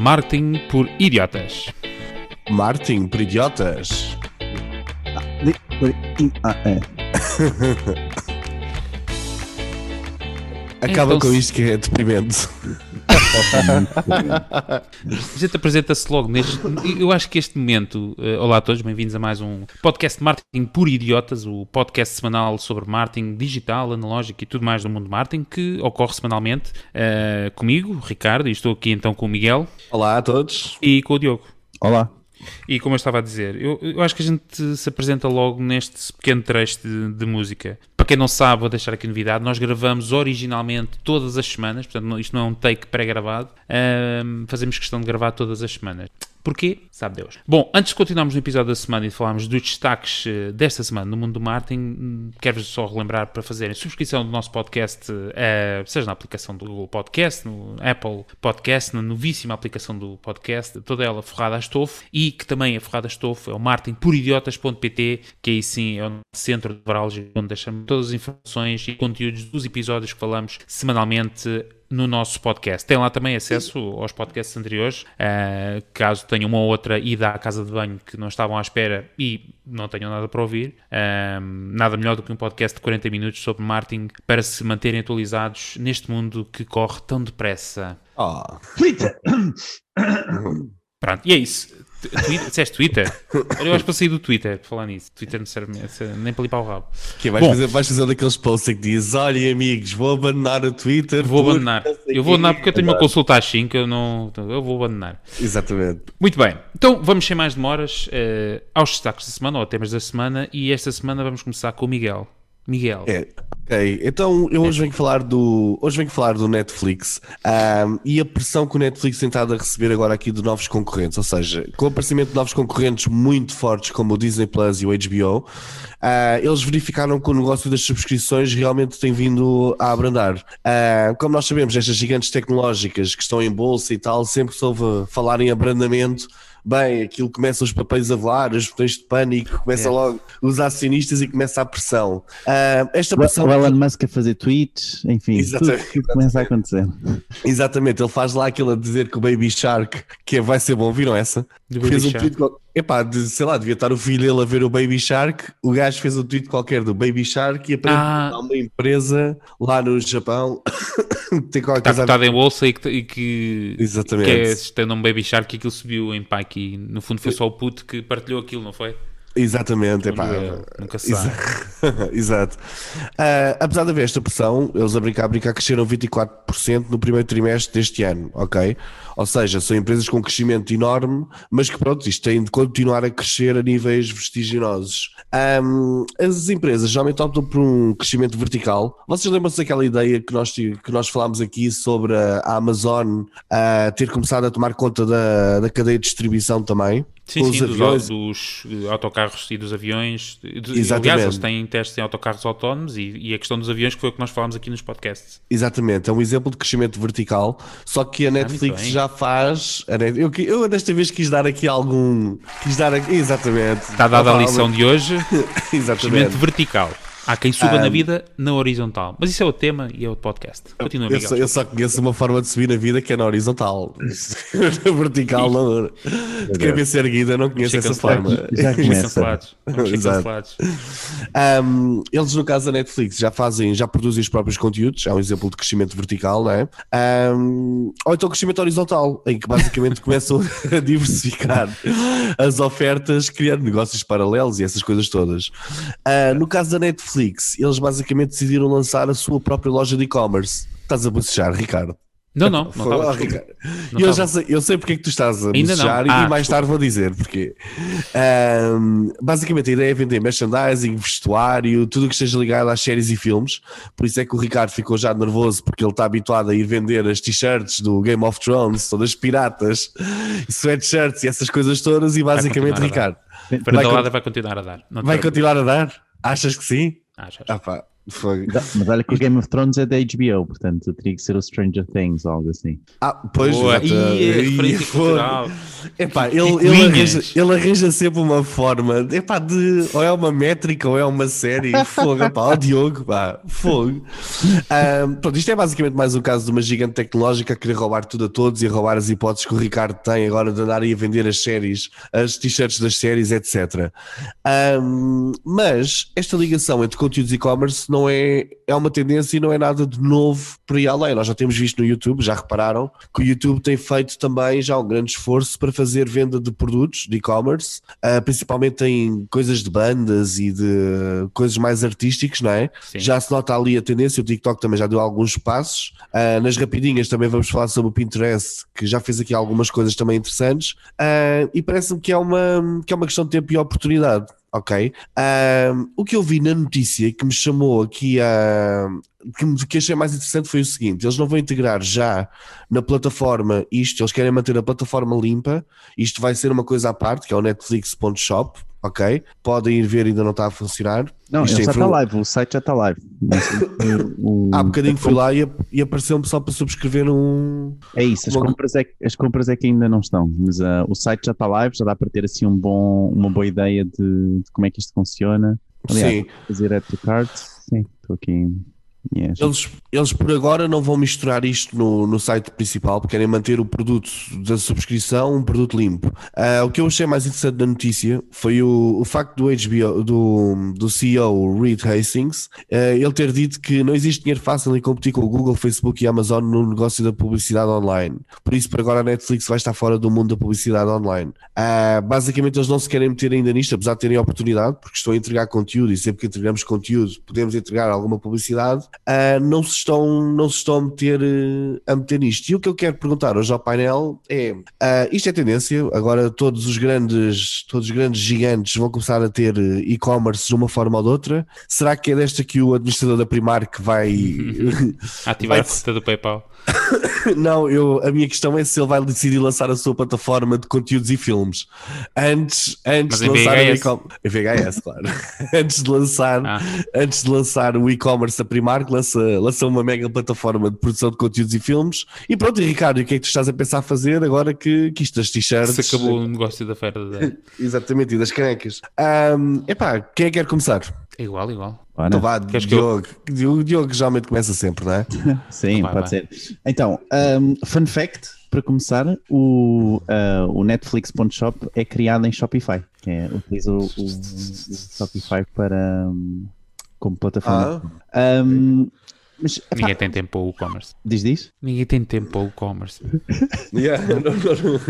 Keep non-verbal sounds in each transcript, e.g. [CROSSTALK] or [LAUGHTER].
Marketing por Idiotas. Martin, por idiotas. [LAUGHS] Acaba Então, com isto que é deprimente. A gente apresenta-se logo neste. Eu acho que este momento. eh, olá a todos, bem-vindos a mais um podcast de marketing por idiotas, o podcast semanal sobre marketing digital, analógico e tudo mais do mundo de marketing, que ocorre semanalmente eh, comigo, Ricardo, e estou aqui então com o Miguel Olá a todos. e com o Diogo. Olá. E como eu estava a dizer, eu, eu acho que a gente se apresenta logo neste pequeno trecho de, de música. Quem não sabe, vou deixar aqui novidade: nós gravamos originalmente todas as semanas, portanto, isto não é um take pré-gravado. fazemos questão de gravar todas as semanas. Porquê? Sabe Deus. Bom, antes de continuarmos no episódio da semana e de falarmos dos destaques eh, desta semana no mundo do marketing, hum, quero-vos só relembrar para fazerem subscrição do nosso podcast, eh, seja na aplicação do Google Podcast, no Apple Podcast, na novíssima aplicação do podcast, toda ela forrada a estofo, e que também é forrada a estofo, é o marketingporidiotas.pt, que aí sim é o centro de nevrálgico, onde deixamos todas as informações e conteúdos dos episódios que falamos semanalmente no nosso podcast. Tem lá também acesso aos podcasts anteriores, eh, caso tenham uma ou outra ida à casa de banho que não estavam à espera e não tenham nada para ouvir. Eh, nada melhor do que um podcast de 40 minutos sobre marketing para se manterem atualizados neste mundo que corre tão depressa. Oh. Pronto, e é isso. Twitter, disseste Twitter? Olha, Eu acho para sair do Twitter, por falar nisso. Twitter não serve nem para limpar o rabo. Que vais, Bom. fazer, vais fazer daqueles posts em que diz: Olha, amigos, vou abandonar o Twitter. Vou abandonar. Eu vou abandonar quê." porque eu tenho uma consulta às 5, eu não. Eu vou abandonar. Exatamente. Muito bem, então vamos sem mais demoras eh, aos destaques da semana, ou temas da semana, e esta semana vamos começar com o Miguel. Miguel, É, ok. Então eu hoje venho falar do hoje venho falar do Netflix ahm, e a pressão que o Netflix tem estado a receber agora aqui de novos concorrentes, ou seja, com o aparecimento de novos concorrentes muito fortes como o Disney Plus e o HBO, ah, eles verificaram que o negócio das subscrições realmente tem vindo a abrandar. Ah, como nós sabemos, estas gigantes tecnológicas que estão em bolsa e tal, sempre se ouve falar em abrandamento. Bem, aquilo começa os papéis a voar, os botões de pânico, começa É. logo os acionistas e começa a pressão. Ah, esta pressão. O Elon Musk a fazer tweets, enfim, tudo, Exatamente, tudo começa a acontecer. Exatamente, ele faz lá aquilo a dizer que o Baby Shark que vai ser bom, viram essa? Do fez um Shark. tweet, epá, de, sei lá, devia estar o filho dele a ver o Baby Shark, o gajo fez um tweet qualquer do Baby Shark e aparentemente Ah. há uma empresa lá no Japão [COUGHS] tem qualquer está coisa a cotado em bolsa e que, e que, Exatamente. que é, tem um Baby Shark que aquilo subiu em pá aqui. No fundo foi só o puto que partilhou aquilo, não foi? Exatamente, epá. Segundo eu, nunca se sabe. Exa- [LAUGHS] Exato. Ah, apesar de haver esta pressão, eles a brincar, a brincar cresceram 24% no primeiro trimestre deste ano, ok? Ou seja, são empresas com crescimento enorme, mas que pronto, isto tem de continuar a crescer a níveis vertiginosos. Ahm, as empresas geralmente optam por um crescimento vertical. Vocês lembram-se daquela ideia que nós, que nós falámos aqui sobre a a Amazon ah, ter começado a tomar conta da, da cadeia de distribuição também? Sim, sim, os dos, aviões? dos, eh, autocarros e dos aviões. Exatamente. Aliás, eles têm testes em autocarros autónomos e, e a questão dos aviões que foi o que nós falámos aqui nos podcasts. Exatamente, é um exemplo de crescimento vertical, só que a Netflix Ah, muito bem. já faz. Eu, eu desta vez quis dar aqui algum. Quis dar aqui. Exatamente. Está dada a lição de hoje. [LAUGHS] Exatamente. Crescimento vertical. Há quem suba Ah, na vida na horizontal. Mas isso é o tema e é o podcast. Continua, Eu Miguel. só, eu só conheço uma forma de subir na vida que é na horizontal. na [LAUGHS] vertical, não. De cabeça erguida, não conheço essa forma. [LAUGHS] Já cancelados. Cancelados. Um, eles, no caso da Netflix, já fazem, já produzem os próprios conteúdos, é um exemplo de crescimento vertical, não é? Um, ou então crescimento horizontal, em que basicamente [LAUGHS] começam a diversificar as ofertas, criando negócios paralelos e essas coisas todas. Uh, no caso da Netflix, eles basicamente decidiram lançar a sua própria loja de e-commerce. Estás a bocejar, Ricardo? Não, não. Não estava, desculpa. Ricardo. Não eu estava. já sei, eu sei porque é que tu estás a bocejar Ah, e mais tarde vou dizer porque basicamente a ideia é vender merchandising, vestuário, tudo o que esteja ligado às séries e filmes. Por isso é que o Ricardo ficou já nervoso porque ele está habituado a ir vender as t-shirts do Game of Thrones, todas piratas, sweatshirts e essas coisas todas. E basicamente, Ricardo, vai con- vai continuar a dar. Não vai continuar a dar? Achas que sim? Achas? Ah, pá. Foi. Mas olha que o Game of Thrones é da HBO, portanto teria que ser o Stranger Things ou algo assim. Ah, pois Boa. exato. Referência foi. cultural. Epá, ele, ele, arranja, ele arranja sempre uma forma epá, de ou é uma métrica ou é uma série. [LAUGHS] Fogo, epá, ó Diogo, pá, fogo. Ahm, pronto, isto é basicamente mais um caso de uma gigante tecnológica a querer roubar tudo a todos e a roubar as hipóteses que o Ricardo tem agora de andar aí a vender as séries, as t-shirts das séries, etc. Ahm, mas esta ligação entre conteúdos e não é, é uma tendência e não é nada de novo por aí além. Nós já temos visto no YouTube, já repararam, que o YouTube tem feito também já um grande esforço para fazer venda de produtos de e-commerce, ah, principalmente em coisas de bandas e de coisas mais artísticas, não é? Sim. Já se nota ali a tendência, o TikTok também já deu alguns passos. Ah, nas rapidinhas também vamos falar sobre o Pinterest, que já fez aqui algumas coisas também interessantes. Ah, e parece-me que é, uma, que é uma questão de tempo e oportunidade. Ok. O que eu vi na notícia que me chamou aqui a. Que, me- que achei mais interessante foi o seguinte: eles não vão integrar já na plataforma isto, eles querem manter a plataforma limpa. Isto vai ser uma coisa à parte, que é o Netflix.shop. Ok. Podem ir ver, ainda não está a funcionar. Não, Isto é já está live, o site já está live. O- [LAUGHS] Há bocadinho fui lá e, e apareceu-me só para subscrever um. É isso, as compras é, que- as compras é que ainda não estão, mas ah, o site já está live, já dá para ter assim um bom, uma boa ideia de, de como é que isto funciona. Aliás, Sim. fazer add to cart, sim, estou aqui. Yes. Eles, eles por agora não vão misturar isto no, no site principal, porque querem manter o produto da subscrição um produto limpo. Ah, o que eu achei mais interessante da notícia foi o, o facto do HBO, do, do CEO Reed Hastings, ah, ele ter dito que não existe dinheiro fácil em competir com o Google, Facebook e Amazon no negócio da publicidade online. Por isso, por agora, a Netflix vai estar fora do mundo da publicidade online. Ah, basicamente, eles não se querem meter ainda nisto, apesar de terem oportunidade, porque estão a entregar conteúdo e sempre que entregamos conteúdo podemos entregar alguma publicidade. Ah, não, se estão, não se estão a meter, eh, a meter nisto. E o que eu quero perguntar hoje ao painel é: ah, isto é tendência, agora todos os grandes, todos os grandes gigantes vão começar a ter e-commerce de uma forma ou de outra. Será que é desta que o administrador da Primark vai. [LAUGHS] Ativar Vai- a conta do PayPal. [LAUGHS] Não, eu, a minha questão é se ele vai decidir lançar a sua plataforma de conteúdos e filmes antes, antes Mas de lançar o VHS. e-com- em VHS, claro. [LAUGHS] antes de lançar, Ah. antes de lançar o e-commerce a Primark, lança, lança uma mega plataforma de produção de conteúdos e filmes. E pronto, e Ricardo, e o que é que tu estás a pensar fazer agora que, que isto das t-shirts? Se acabou o negócio da feira da... [LAUGHS] Exatamente, e das canecas. Ahm, epá, quem é que quer começar? É igual, igual. Ora, Então vá, Queres que eu- Diogo. O Diogo geralmente começa sempre, não é? [LAUGHS] Sim, Vai, pode vai. ser. Então, um, fun fact, para começar, o, uh, o Netflix.shop é criado em Shopify. Que é, utiliza o, o- o Shopify para, um, como plataforma. Ah, Um, mas, Ninguém tem tempo para o e-commerce. diz diz? Ninguém tem tempo para o e-commerce. [LAUGHS] yeah, não, não,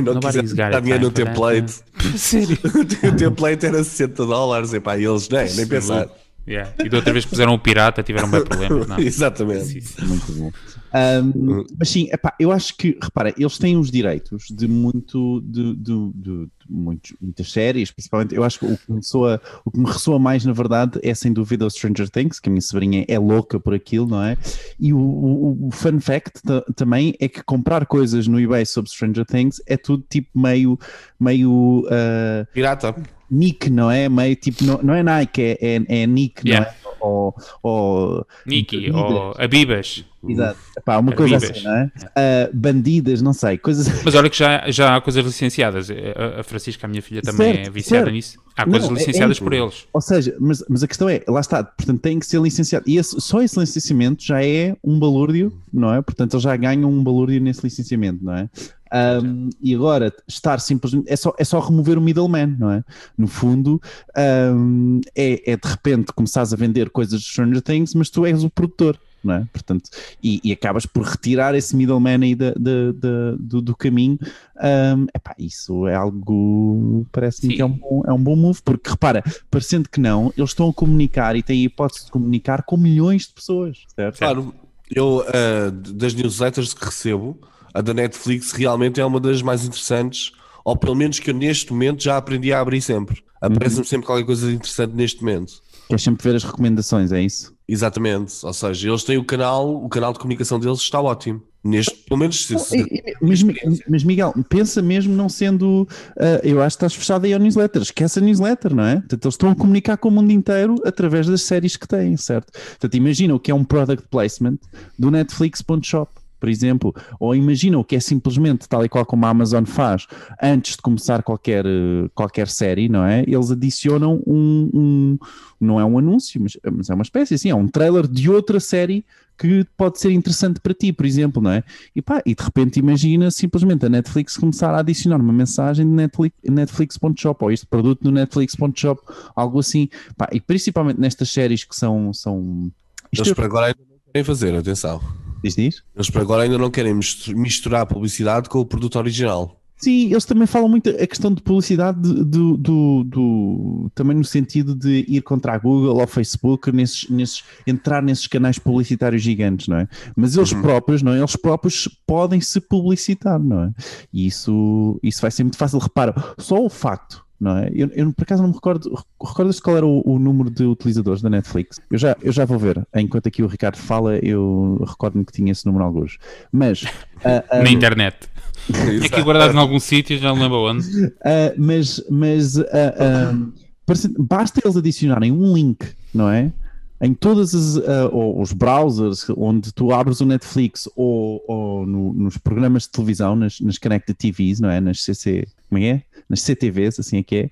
não, não dar it dinheiro no template. [LAUGHS] Sério? o template era 60 dólares, e eles nem, nem pensar. Yeah. E da outra vez puseram o pirata, tiveram bem problemas. Não. [LAUGHS] Exatamente. Sim, sim. Muito bom. Um, mas sim, epá, eu acho que, repara, eles têm os direitos de muito de- de- de muitos- muitas séries, principalmente. Eu acho que o que, me soa- o que me ressoa mais, na verdade, é sem dúvida o Stranger Things, que a minha sobrinha é louca por aquilo, não é? E o, o- o fun fact ta- também é que comprar coisas no eBay sobre Stranger Things é tudo tipo meio, meio uh, Pirata. Nick, não é? Meio tipo, não, não é Nike, é, é, é Nick, Yeah. não é? Ou, ou Niki ou Abibas. Exato. Epá, uma coisa Bibas. assim, não é? Ah, bandidas, não sei, coisas Mas olha que já, já há coisas licenciadas. A, a Francisca, a minha filha, também Certo, é viciada certo. nisso. Há Não, coisas é- licenciadas é- por eles. Ou seja, mas, mas a questão é, lá está, portanto tem que ser licenciado. E esse- só esse licenciamento já é um balúrdio, não é? Portanto, eles já ganham um balúrdio nesse licenciamento, não é? Ahm, e agora, estar simplesmente. É só, é só remover o middleman, não é? No fundo, ahm, é, é de repente começares a vender coisas de Stranger Things, mas tu és o produtor. Não é? Portanto, e, e acabas por retirar esse middleman aí da, da- da- do, do caminho. Ahm, epá, isso é algo, parece-me que é um, bom, é um bom move, porque repara, parecendo que não, eles estão a comunicar e têm a hipótese de comunicar com milhões de pessoas, certo? Claro, eu ah, das newsletters que recebo, a da Netflix realmente é uma das mais interessantes, ou pelo menos que eu neste momento já aprendi a abrir sempre. Aparece-me sempre qualquer coisa interessante neste momento. Queres sempre ver as recomendações, é isso? Exatamente. Ou seja, eles têm o canal, o canal de comunicação deles está ótimo. Neste, pelo menos. Se, se, mas, mas, Miguel, pensa mesmo não sendo. Uh, eu acho que estás fechado aí ao newsletter. Esquece a newsletter, não é? Portanto, eles estão a comunicar com o mundo inteiro através das séries que têm, certo? Portanto, imagina o que é um product placement do Netflix.shop por exemplo, ou imagina o que é simplesmente tal e qual como a Amazon faz antes de começar qualquer, qualquer série, não é? Eles adicionam um, um não é um anúncio, mas, mas, é uma espécie assim, é um trailer de outra série que pode ser interessante para ti, por exemplo, não é? E pá, e de repente imagina simplesmente a Netflix começar a adicionar uma mensagem de Netflix, Netflix.shop ou este produto no Netflix.shop, algo assim, pá, e principalmente nestas séries que são. são... Eles para agora ainda não querem fazer, atenção. Diz, diz? Eles para agora ainda não querem misturar a publicidade com o produto original. Sim, eles também falam muito a questão de publicidade do, do, do, também no sentido de ir contra a Google ou Facebook, nesses, nesses, entrar nesses canais publicitários gigantes, não é? Mas eles uhum. próprios, não é? Eles próprios podem se publicitar, não é? E isso, isso vai ser muito fácil. Repara, só o facto não é? Eu, eu, por acaso não me recordo, recordas qual era o, o, número de utilizadores da Netflix? Eu já, eu já vou ver, enquanto aqui o Ricardo fala, eu recordo-me que tinha esse número alguns. Mas. Uh, um, Na internet. é aqui guardado em algum sítio, já não lembro onde. Uh, mas mas uh, basta eles adicionarem um link, não é? Em todos os browsers onde tu abres o Netflix ou, ou no, nos programas de televisão, nas, nas Connected TVs, não é? Nas CC, como é? Nas CTVs, assim é que é.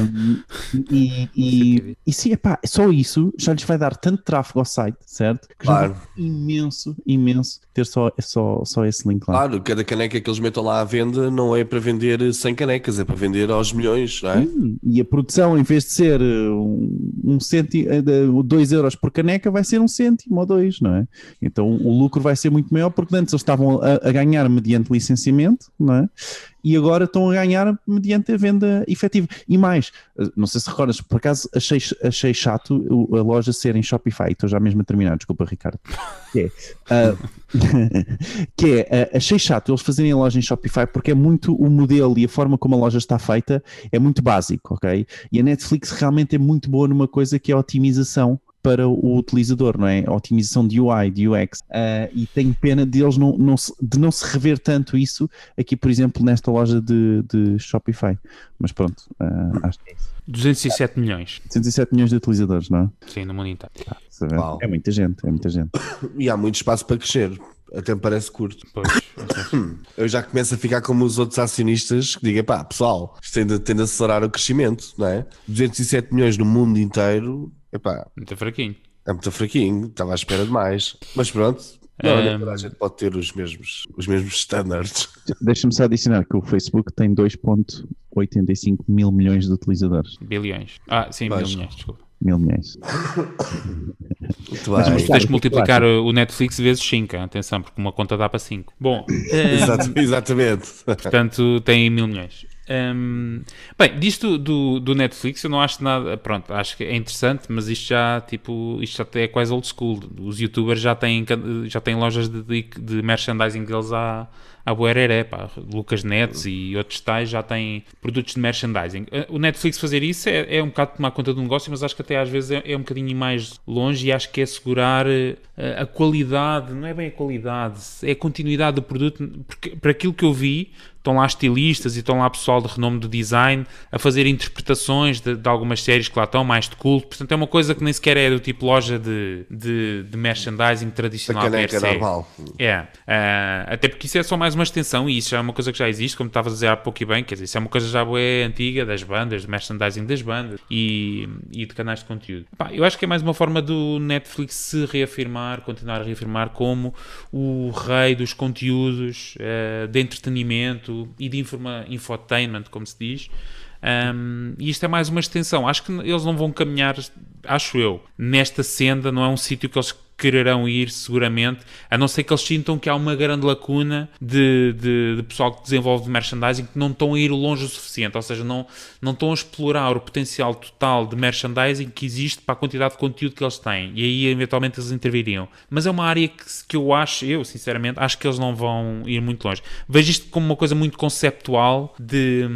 Um, e, e, e sim, epá, só isso já lhes vai dar tanto tráfego ao site, certo? Que claro. já imenso, imenso ter só, só, só esse link lá. Claro, cada caneca que eles metam lá à venda não é para vender 100 canecas, é para vender aos milhões, não é? Sim, e a produção, em vez de ser um, um cêntimo, 2 euros por caneca, vai ser um cêntimo ou dois, não é? Então o lucro vai ser muito maior porque antes eles estavam a, a ganhar mediante licenciamento, não é? E agora estão a ganhar mediante a venda efetiva. E mais, não sei se recordas, por acaso achei, achei chato a loja ser em Shopify, estou já mesmo a terminar, desculpa Ricardo. Que é, uh, [LAUGHS] que é uh, achei chato eles fazerem a loja em Shopify porque é muito o modelo e a forma como a loja está feita é muito básico, ok? E a Netflix realmente é muito boa numa coisa que é a otimização para o utilizador, não é? A otimização de UI, de UX. Uh, e tenho pena de eles não, não se, de não se rever tanto isso aqui, por exemplo, nesta loja de, de Shopify. Mas pronto, uh, acho que é isso. 207 milhões. 207 milhões de utilizadores, não é? Sim, no mundo inteiro. Ah, é muita gente, é muita gente. E há muito espaço para crescer. Até me parece curto. Pois, eu já começo a ficar como os outros acionistas que digam, pá, pessoal, isto tem de, tem de acelerar o crescimento, não é? 207 milhões no mundo inteiro Epá, muito fraquinho. É muito fraquinho, estava à espera de mais. Mas pronto, não, um... a gente pode ter os mesmos, os mesmos standards. [LAUGHS] Deixa-me só adicionar que o Facebook tem 2,85 mil milhões de utilizadores. Bilhões. Ah, sim, Mas... mil milhões, desculpa. Mil milhões. Mas, mas tens que multiplicar o Netflix vezes 5, atenção, porque uma conta dá para 5. Bom, [LAUGHS] um... exatamente. Portanto, tem mil milhões. Um, bem, disto do, do Netflix eu não acho nada, pronto, acho que é interessante, mas isto já, tipo, isto já é quase old school. Os youtubers já têm, já têm lojas de, de, de merchandising deles há, a Buereré, pá, Lucas Nets e outros tais já têm produtos de merchandising. Eh, o Netflix fazer isso é, é um bocado tomar conta do negócio, mas acho que até às vezes é, é um bocadinho mais longe e acho que é assegurar uh, a qualidade, não é bem a qualidade, é a continuidade do produto, porque para aquilo que eu vi, estão lá estilistas e estão lá pessoal de renome do design a fazer interpretações de, de, algumas séries que lá estão, mais de culto. Portanto, é uma coisa que nem sequer é do tipo loja de, de, de merchandising tradicional. A caneca é normal. É. Uh, até porque isso é só mais uma extensão e isso já é uma coisa que já existe, como estavas a dizer há pouco e bem. Quer dizer, isso é uma coisa já boa antiga das bandas, de merchandising das bandas e, e de canais de conteúdo. Pá, eu acho que é mais uma forma do Netflix se reafirmar, continuar a reafirmar como o rei dos conteúdos uh, de entretenimento e de informa, infotainment, como se diz. Um, e isto é mais uma extensão. Acho que eles não vão caminhar, acho eu, nesta senda. Não é um sítio que eles quererão ir seguramente, a não ser que eles sintam que há uma grande lacuna de, de, de pessoal que desenvolve merchandising que não estão a ir longe o suficiente, ou seja, não, não estão a explorar o potencial total de merchandising que existe para a quantidade de conteúdo que eles têm, e aí eventualmente eles interviriam. Mas é uma área que, que eu acho, eu sinceramente, acho que eles não vão ir muito longe. Vejo isto como uma coisa muito conceptual de,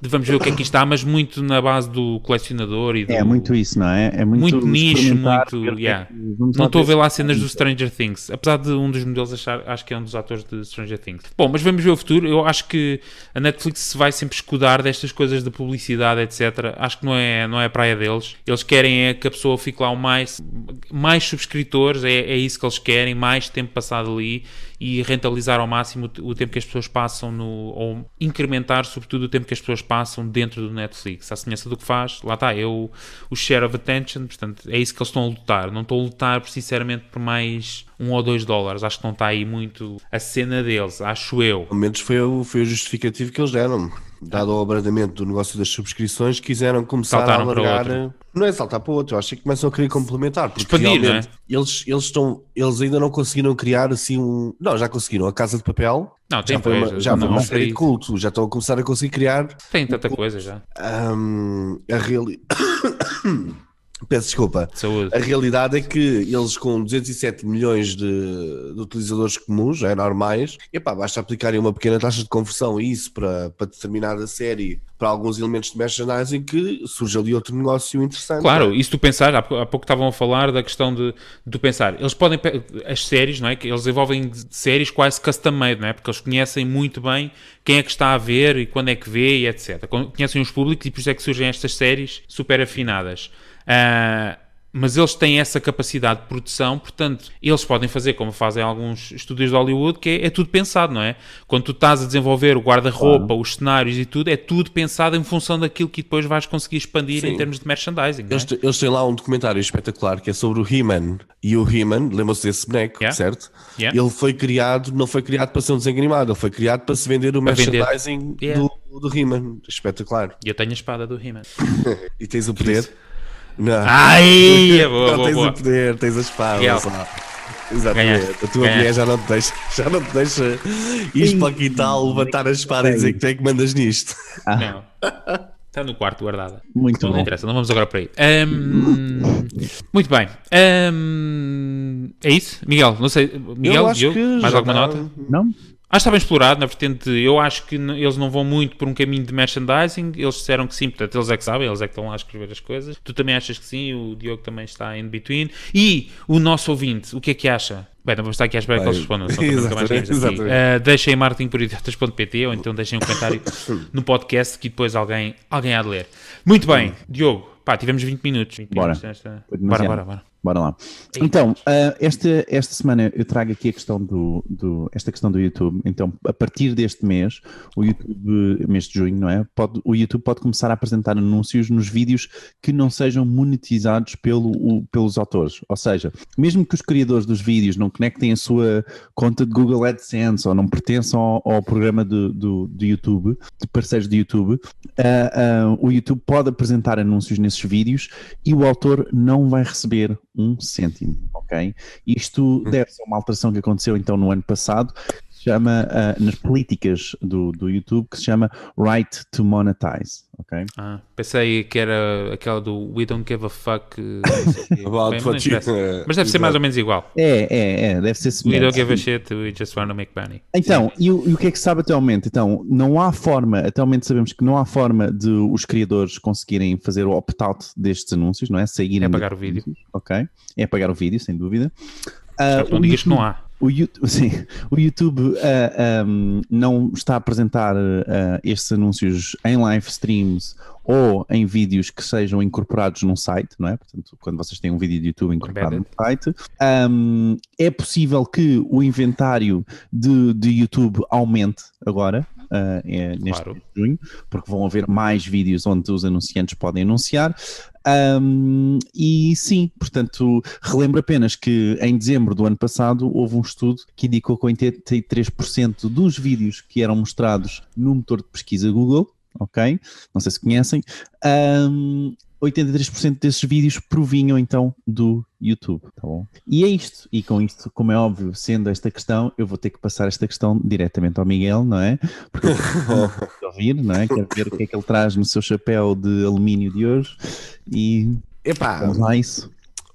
de vamos ver o que é que está, mas muito na base do colecionador e do, É muito isso, não é? É muito, muito nicho, muito. é yeah. lá Não estou a ver ver lá cenas do Stranger Things, apesar de um dos modelos achar, acho que é um dos atores de Stranger Things. Bom, mas vamos ver o futuro. Eu acho que a Netflix se vai sempre escudar destas coisas de publicidade, etc. Acho que não é, não é a praia deles. Eles querem é que a pessoa fique lá o mais, mais subscritores, é, é isso que eles querem, mais tempo passado ali e rentabilizar ao máximo o, tempo que as pessoas passam no. ou incrementar, sobretudo, o tempo que as pessoas passam dentro do Netflix. À semelhança do que faz, lá está, é o, o share of attention, portanto, é isso que eles estão a lutar. Não estão a lutar, sinceramente, por mais um ou dois dólares. Acho que não está aí muito a cena deles, acho eu. Pelo menos foi o, foi o justificativo que eles deram. Dado o abrandamento do negócio das subscrições, quiseram começar Saltaram a alargar. Não é saltar para outro, eu acho que começam a querer complementar. Porque Expandir, não eles, eles, estão, eles ainda não conseguiram criar assim um. Não, já conseguiram. A Casa de Papel Não, tem já foi uma, já foi não, uma não série foi de culto. Já estão a começar a conseguir criar Tem tanta coisa já. hum, a realidade. [COUGHS] Peço desculpa. Saúde. A realidade é que eles com 207 milhões de, de utilizadores comuns, é normais, epá, basta aplicarem uma pequena taxa de conversão e isso para, para determinada série, para alguns elementos de merchandising, que surge ali outro negócio interessante. Claro, e se tu pensar, há há pouco estavam a falar da questão de, tu pensar, eles podem, as séries, não é? Que eles desenvolvem séries quase custom made, não é? Porque eles conhecem muito bem quem é que está a ver e quando é que vê e etc. Con- Conhecem os públicos e por isso é que surgem estas séries super afinadas. Ah, mas eles têm essa capacidade de produção, portanto, eles podem fazer como fazem alguns estúdios de Hollywood, que é, é tudo pensado, não é? Quando tu estás a desenvolver o guarda-roupa, os cenários e tudo, é tudo pensado em função daquilo que depois vais conseguir expandir Sim. em termos de merchandising. é? Eles, eles têm lá um documentário espetacular que é sobre o He-Man. E o He-Man, lembram-se desse boneco, Yeah. certo? Yeah. Ele foi criado, não foi criado para ser um desenho animado, ele foi criado para se vender o Para vender. merchandising Yeah. do, do He-Man. Espetacular. E eu tenho a espada do He-Man. [LAUGHS] E tens o poder. Não. Ai, [LAUGHS] é boa, não boa, tens boa. o poder, tens a espada. Exatamente. Ganhaste, A tua ganhaste. mulher já não te deixa, já não te deixa ir para o quintal, levantar a espada e dizer que tu é que mandas nisto. Não. Está no quarto guardada. Muito Não bom. interessa, não vamos agora para aí. Ahm, muito bem. Ahm, é isso? Miguel, não sei. Miguel, Eu acho Diogo, mais alguma dá- nota? Não? Que está bem explorado, na vertente. Eu acho que eles não vão muito por um caminho de merchandising. Eles disseram que sim, portanto, eles é que sabem, eles é que estão lá a escrever as coisas. Tu também achas que sim, o Diogo também está in between. E o nosso ouvinte, o que é que acha? Bem, não vamos estar aqui à espera que eles respondam. Uh, deixem em marketingporidiotas.pt ou então deixem um comentário no podcast que depois alguém, alguém há de ler. Muito bem, Diogo, pá, tivemos 20 minutos. 20 Bora. minutos nesta- Bora, demasiado. bora, bora. Bora lá. Então, ah, esta, esta semana eu trago aqui a questão do, do, esta questão do YouTube. Então, a partir deste mês, o YouTube, mês de junho, não é? Pode, o YouTube pode começar a apresentar anúncios nos vídeos que não sejam monetizados pelo, o- pelos autores. Ou seja, mesmo que os criadores dos vídeos não conectem a sua conta de Google AdSense ou não pertençam ao, ao programa do, do, do YouTube, de parceiros do YouTube, ah, ah, o YouTube pode apresentar anúncios nesses vídeos e o autor não vai receber um cêntimo, ok? Isto deve-se a uma alteração que aconteceu então no ano passado, chama, ah, nas políticas do, do YouTube, que se chama Right to Monetize, ok? Ah, pensei que era aquela do We don't give a fuck. uh, quê. [LAUGHS] About what you-. Mas deve ser mais ou menos igual. É, é, é, deve ser We don't semelhante. give a shit, we just want to make money. Então, e o, e o que é que se sabe momento? Então, não há forma, momento sabemos que não há forma de os criadores conseguirem fazer o opt-out destes anúncios, não é? Saírem É apagar dos o vídeo. Ok, é apagar o vídeo, sem dúvida. Portanto, não digas que não há. O YouTube, [LAUGHS] sim, o YouTube ah, ahm, não está a apresentar ah, estes anúncios em live streams ou em vídeos que sejam incorporados num site, não é? Portanto, quando vocês têm um vídeo de YouTube incorporado no site, ahm, é possível que o inventário de, de YouTube aumente agora. É neste Claro. junho, porque vão haver mais vídeos onde os anunciantes podem anunciar. Um, e sim, portanto, relembro apenas que em dezembro do ano passado houve um estudo que indicou que 83% dos vídeos que eram mostrados no motor de pesquisa Google, ok? Não sei se conhecem, um, 83% desses vídeos provinham então do YouTube, tá bom? E é isto. E com isto, como é óbvio, sendo esta questão, eu vou ter que passar esta questão diretamente ao Miguel, não é? Porque eu [LAUGHS] quero ouvir, não é? Quero ver o que é que ele traz no seu chapéu de alumínio de hoje. E Epá, vamos lá isso.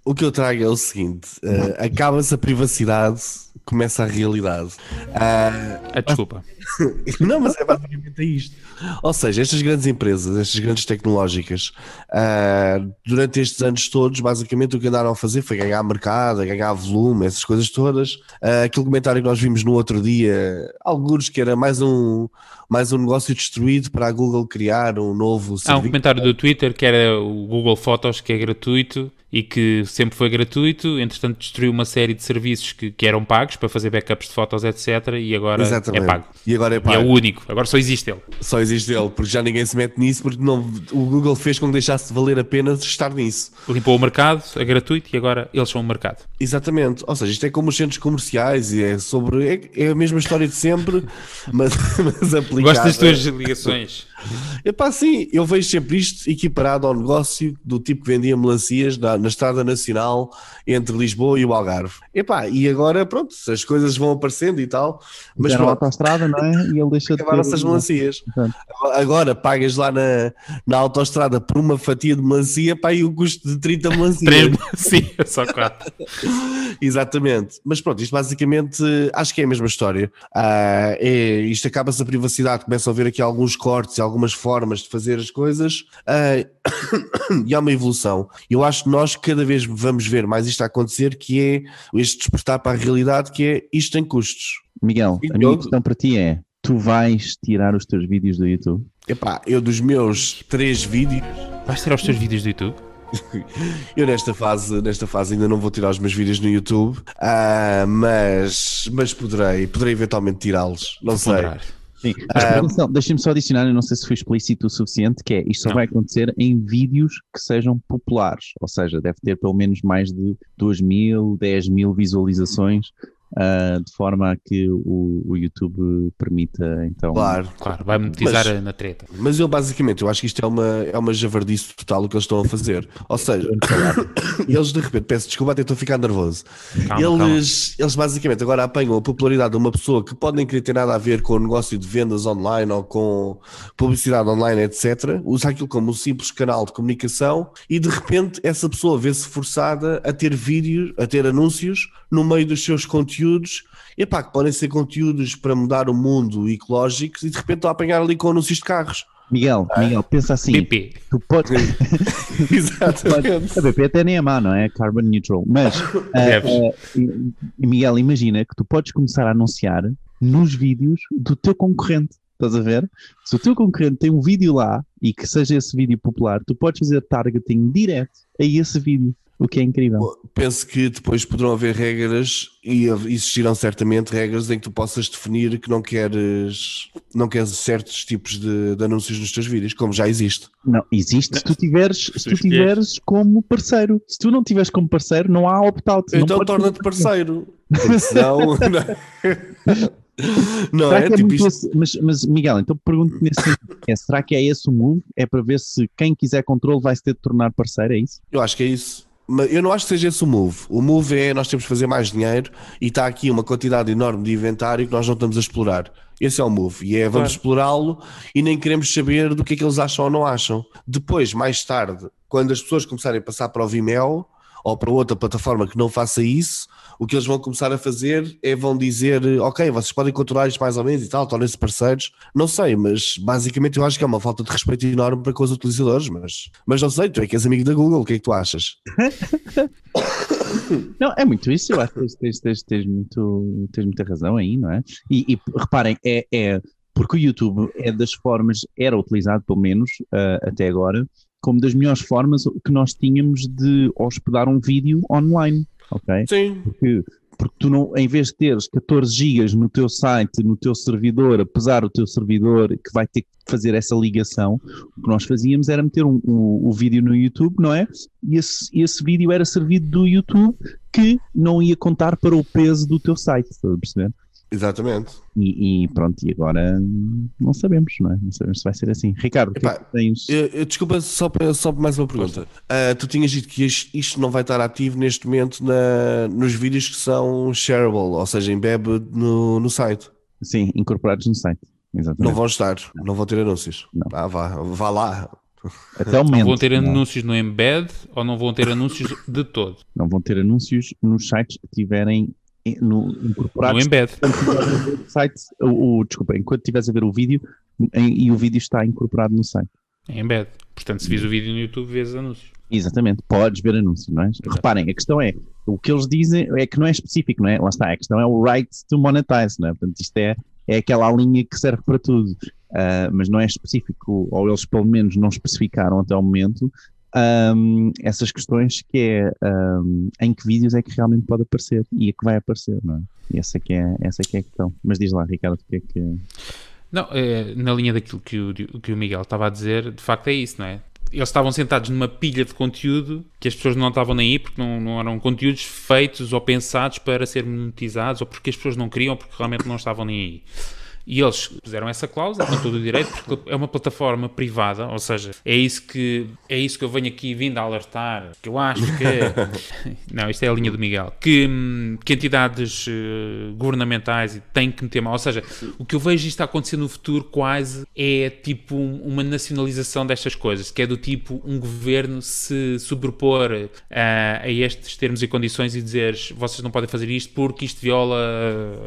o que eu trago é o seguinte: uh, acaba-se a privacidade, começa a realidade. Ah, Ah, desculpa. [LAUGHS] Não, mas é basicamente isto. Ou seja, estas grandes empresas, estas grandes tecnológicas, ah, durante estes anos todos, basicamente o que andaram a fazer foi ganhar mercado, ganhar volume, essas coisas todas. Ah, aquele comentário que nós vimos no outro dia, alguns que era mais um, mais um negócio destruído para a Google criar um novo Há um comentário do Twitter que era o Google Fotos, que é gratuito e que sempre foi gratuito, entretanto destruiu uma série de serviços que, que eram pagos para fazer backups de fotos, etc. E agora Exatamente. é pago. E agora é E é o único, agora só existe ele. Só existe ele, porque já ninguém se mete nisso, porque não, o Google fez com que deixasse de valer a pena estar nisso. Limpou o mercado, é gratuito e agora eles são o mercado. Exatamente, ou seja, isto é como os centros comerciais e é sobre. É, é a mesma história de sempre, [LAUGHS] mas, mas aplicada. Gosto das tuas ligações. Epá, sim, eu vejo sempre isto equiparado ao negócio do tipo que vendia melancias na, na estrada nacional entre Lisboa e o Algarve. Epá, e agora, pronto, as coisas vão aparecendo e tal, mas na pronto, autostrada, não é? E ele deixa de ter- as melancias. Exato. Agora pagas lá na, na autostrada por uma fatia de melancia, pá, e o custo de 30 melancias. Três, sim, só quatro. [LAUGHS] Exatamente. Mas pronto, isto basicamente acho que é a mesma história. Ah, é, isto acaba-se a privacidade, começa a haver aqui alguns cortes e algumas formas de fazer as coisas ah, [COUGHS] e há uma evolução. Eu acho que nós cada vez vamos ver mais isto a acontecer, que é este despertar para a realidade, que é isto tem custos. Miguel, Sim, a minha questão para ti é: tu vais tirar os teus vídeos do YouTube? Epá, eu dos meus três vídeos, Vais tirar os teus vídeos do YouTube? [LAUGHS] eu nesta fase, nesta fase ainda não vou tirar os meus vídeos no YouTube, ah, mas, mas poderei, poderei eventualmente tirá-los, não sei. Ponderar. Sim. Mas, Ah, atenção, Deixa-me só adicionar, eu não sei se foi explícito o suficiente, que é isto só Não. vai acontecer em vídeos que sejam populares, ou seja, deve ter pelo menos mais de 2 mil, 10 mil visualizações, ah, de forma a que o, o YouTube permita então. Claro. Claro, vai monetizar Mas- na treta. Mas eu basicamente, eu acho que isto é uma, é uma javardice total o que eles estão a fazer. Ou seja, [COUGHS] eles de repente, peço desculpa, até estou a ficar nervoso. Calma, eles, eles basicamente agora apanham a popularidade de uma pessoa que pode nem querer ter nada a ver com o negócio de vendas online ou com publicidade online, etc. Usa aquilo como um simples canal de comunicação e de repente essa pessoa vê-se forçada a ter vídeos, a ter anúncios no meio dos seus conteúdos. Epá, que podem ser conteúdos para mudar o mundo ecológicos e de repente estão a apanhar ali com anúncios de carros. Miguel, Miguel, pensa assim: BP. tu podes. [LAUGHS] Exatamente. [LAUGHS] A BP até nem é má, não é? Carbon neutral. Mas, [LAUGHS] ah, ah, e- Miguel, imagina que tu podes começar a anunciar nos vídeos do teu concorrente. Estás a ver? Se o teu concorrente tem um vídeo lá e que seja esse vídeo popular, tu podes fazer targeting direto a esse vídeo, o que é incrível. Penso que depois poderão haver regras e existirão certamente regras em que tu possas definir que não queres, não queres certos tipos de, de anúncios nos teus vídeos, como já existe. Não, existe se tu tiveres, se tu tiveres como parceiro. Se tu não tiveres como parceiro, não há opt-out. Então torna-te parceiro. Porque [LAUGHS] senão. Não, Será é que é tipo esse- mas, mas, Miguel, então pergunto nesse sentido, é, será que é esse o move? É para ver se quem quiser controle vai se ter de tornar parceiro, é isso? Eu acho que é isso. Mas eu não acho que seja esse o move. O move é nós temos que fazer mais dinheiro e está aqui uma quantidade enorme de inventário que nós não estamos a explorar. Esse é o move. E é vamos Claro. explorá-lo e nem queremos saber do que é que eles acham ou não acham. Depois, mais tarde, quando as pessoas começarem a passar para o Vimeo ou para outra plataforma que não faça isso, o que eles vão começar a fazer é vão dizer, ok, vocês podem controlar isto mais ou menos e tal, tornem-se parceiros. Não sei, mas basicamente eu acho que é uma falta de respeito enorme para com os utilizadores, mas, mas não sei, tu é que és amigo da Google, o que é que tu achas? [COUGHS] Não, é muito isso, eu acho que tens, tens, tens, muito, tens muita razão aí, não é? E, e reparem, é, é porque o YouTube é das formas, era utilizado pelo menos ah, até agora, como das melhores formas que nós tínhamos de hospedar um vídeo online, ok? Sim. porque, porque tu não, em vez de teres 14 gigas no teu site, no teu servidor, apesar do teu servidor que vai ter que fazer essa ligação, o que nós fazíamos era meter um, um- o vídeo no YouTube, não é? E esse, esse vídeo era servido do YouTube que não ia contar para o peso do teu site, estás a perceber? Exatamente. E, e pronto, e agora não sabemos, não é? Não sabemos se vai ser assim. Ricardo, é Epá, que tens? Eu- eu- desculpa, só, para- só mais uma pergunta. Ah, tu tinhas dito que isto, isto não vai estar ativo neste momento na, nos vídeos que são shareable, ou seja, embebe no, no site. Sim, incorporados no site. Não Exatamente. vão estar, não vão ter anúncios. Não. Ah, vá, vá lá. Até o Não momento. vão ter não, anúncios no embed ou não vão ter anúncios de todo? não vão ter anúncios nos sites que tiverem em- no, No incorporados. embed. O site, o, o- desculpa, enquanto estiveres a ver o vídeo em- e o vídeo está incorporado no site. Em embed. Portanto, se vis o vídeo no YouTube, vês anúncios. Exatamente, podes ver anúncios, não é? Reparem, a questão é, o que eles dizem é que não é específico, não é? Lá está, a questão é o right to monetize, não é? Portanto, isto é, é aquela linha que serve para tudo, Ah, mas não é específico, ou eles pelo menos não especificaram até o momento ahm, essas questões que é ahm, em que vídeos é que realmente pode aparecer e é que vai aparecer, não é? E essa é que é, essa é, que é a questão. Mas diz lá, Ricardo, o que é que... Não, é, na linha daquilo que o, que o Miguel estava a dizer, de facto é isso, não é? Eles estavam sentados numa pilha de conteúdo que as pessoas não estavam nem aí porque não, não eram conteúdos feitos ou pensados para ser monetizados ou porque as pessoas não queriam ou porque realmente não estavam nem aí. E eles puseram essa cláusula com todo o direito porque é uma plataforma privada, ou seja, é isso que é isso que eu venho aqui vindo a alertar, que eu acho que é- [LAUGHS] não, isto é a linha do Miguel, que, que entidades eh, governamentais têm que meter mal, ou seja, o que eu vejo isto a acontecer no futuro quase é tipo um- uma nacionalização destas coisas, que é do tipo um governo se sobrepor ah, a estes termos e condições e dizer vocês não podem fazer isto porque isto viola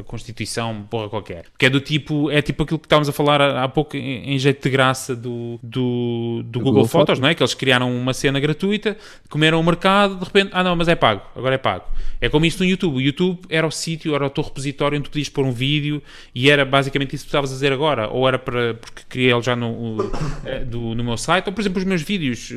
a Constituição, porra qualquer. Que é do tipo, é tipo aquilo que estávamos a falar há pouco em, em jeito de graça do, do, do Google, Google Fotos, Fotos. não é? Que eles criaram uma cena gratuita, comeram o mercado, de repente, ah não, mas é pago, agora é pago. É como isto no YouTube. O YouTube era o sítio, era o teu repositório onde tu podias pôr um vídeo e era basicamente isso que tu estavas a dizer agora. Ou era para, porque criei ele já no, eh, do, no meu site, ou por exemplo os meus vídeos, eh,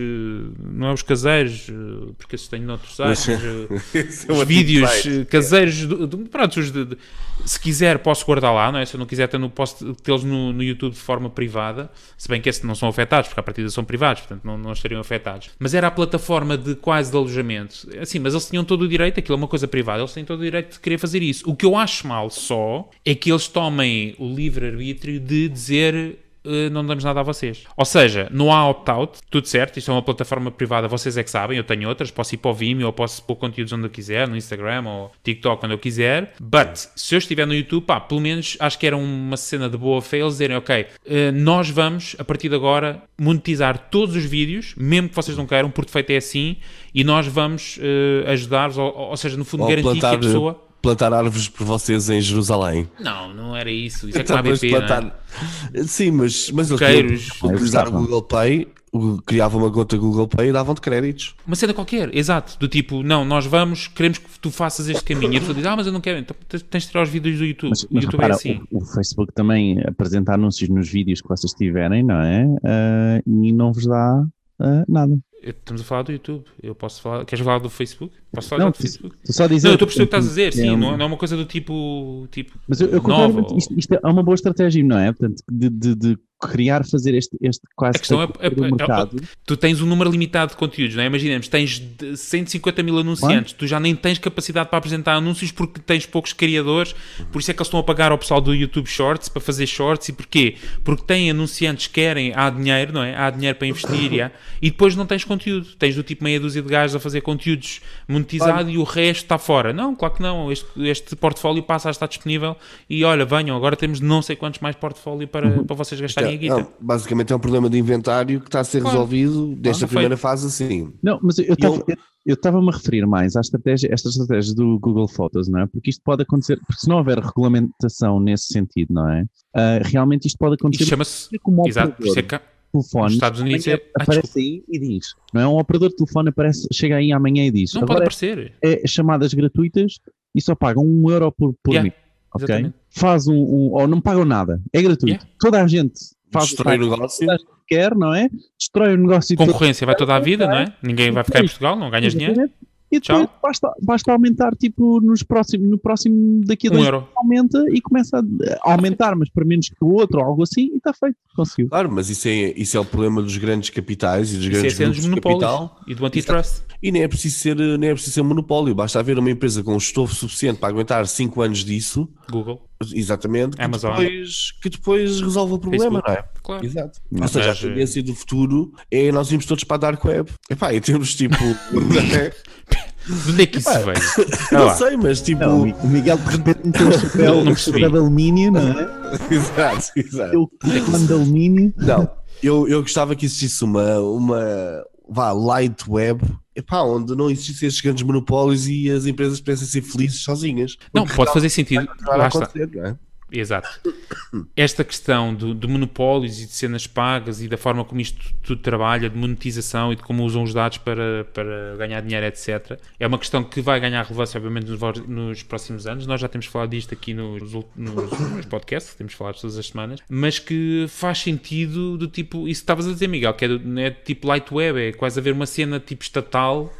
não é os caseiros, eh, porque esses tenho noutros sites, [LAUGHS] é os vídeos caseiros, do- do- pronto, os de- de- se quiser posso guardar lá, não é? Se eu não quiser ter no, posso tê-los no, no YouTube de forma privada, se bem que esses não são afetados, porque a partida são privados, portanto não, não estariam afetados. Mas era a plataforma de quase de alojamento. Assim, mas eles tinham todo o direito, aquilo é uma coisa privada, eles têm todo o direito de querer fazer isso. O que eu acho mal só é que eles tomem o livre-arbítrio de dizer não damos nada a vocês. Ou seja, não há opt-out, tudo certo, isto é uma plataforma privada, vocês é que sabem, eu tenho outras, posso ir para o Vimeo ou posso pôr conteúdos onde eu quiser, no Instagram ou TikTok, quando eu quiser, but se eu estiver no YouTube, pá, pelo menos acho que era uma cena de boa fé eles dizerem, ok, eh, nós vamos, a partir de agora, monetizar todos os vídeos, mesmo que vocês não queiram, por defeito é assim, e nós vamos eh, ajudar-vos, ou, ou seja, no fundo Ou garantir que a pessoa... plantar árvores por vocês em Jerusalém. Não, não era isso, isso é Então, como a BP, não é? plantar- Sim, mas, mas eles utilizar o. Google Pay, criavam uma conta Google Pay e davam-te créditos. Uma cena qualquer, exato. Do tipo, não, nós vamos, queremos que tu faças este caminho. E a pessoa diz, ah, mas eu não quero. Então tens- de tirar os vídeos do YouTube. Mas, o mas YouTube repara, é assim. o, o Facebook também apresenta anúncios nos vídeos que vocês tiverem, não é? Ah, e não vos dá ah, nada. Estamos a falar do YouTube. Eu posso falar. Queres falar do Facebook? Posso falar Não, do Facebook? Só dizer, Não, eu estou a perceber o que estás a dizer, sim. É um- Não, é uma coisa do tipo. tipo Mas eu, eu nova. ou- isto, isto é uma boa estratégia, não é? Portanto, de, de, de criar, fazer este, este quase A questão é- é- do é- mercado. Tu tens um número limitado de conteúdos, não é? Imaginemos, tens de 150 mil anunciantes, tu já nem tens capacidade para apresentar anúncios porque tens poucos criadores, por isso é que eles estão a pagar ao pessoal do YouTube Shorts para fazer shorts. E porquê? Porque têm anunciantes que querem, há dinheiro, não é? Há dinheiro para investir e, há- e depois não tens conteúdo. Tens do tipo meia dúzia de gajos a fazer conteúdos monetizado e o resto está fora. Não, claro que não. Este, este portfólio passa a estar disponível e olha, venham, agora temos não sei quantos mais portfólio para, para vocês gastarem a guita. Não, basicamente é um problema de inventário que está a ser Claro. resolvido desta primeira foi. fase assim. Não, mas eu estava eu- eu estava-me a referir mais à estratégia, esta estratégia do Google Fotos, não é? Porque isto pode acontecer, porque se não houver regulamentação nesse sentido, não é? Ah, realmente isto pode acontecer Isto chama-se. como Exato, por isso é que telefone. Estados Unidos é- Ah, aparece aí e diz, não é? Um operador de telefone aparece, chega aí amanhã e diz, não pode aparecer. é chamadas gratuitas e só pagam um euro por, por Yeah, mês, ok? exatamente. Faz um, um- ou não pagam nada, é gratuito. Yeah. Toda a gente faz Destrói o o que negócio. quer, não é? Destrói o negócio todo. Concorrência vai toda a vida, não é? Ninguém vai ficar em Portugal, não ganhas dinheiro. E depois basta, basta aumentar, tipo, nos próximos, no próximo, daqui a Um dois euro. anos, aumenta e começa a aumentar, mas para menos que o outro, ou algo assim, e está feito, conseguiu. Claro, mas isso é, isso é o problema dos grandes capitais e dos Isso é grandes cena grupos de capital. e do antitrust. E nem é preciso ser, nem é preciso ser monopólio, basta haver uma empresa com estofo suficiente para aguentar 5 anos disso, Google. exatamente, que Amazon. depois, que depois resolve o problema, Facebook. não é? Claro. Exato. Mas, Ou seja, a eh, tendência do futuro é nós irmos todos para a Dark Web. Epá, e temos tipo. [LAUGHS] De onde é que isso veio? Ah [LAUGHS] não lá. sei, mas tipo. Não, o Miguel de repente meteu o [LAUGHS] chapéu, Não o percebi. chapéu de alumínio, não é? exato, exato. Eu de alumínio. Não, eu, eu gostava que existisse uma, uma vá, light web, epá, onde não existissem esses grandes monopólios e as empresas pudessem ser felizes sozinhas. Não, pode fazer sentido. Lá está. é? Exato. Esta questão do- de monopólios e de cenas pagas e da forma como isto tudo trabalha, de monetização e de como usam os dados para, para ganhar dinheiro, etc., é uma questão que vai ganhar relevância, obviamente, nos, nos próximos anos. Nós já temos falado disto aqui nos, nos, nos podcasts, temos falado todas as semanas, mas que faz sentido do tipo, isso estavas a dizer, Miguel, que é, do- é tipo light web, é quase haver uma cena tipo estatal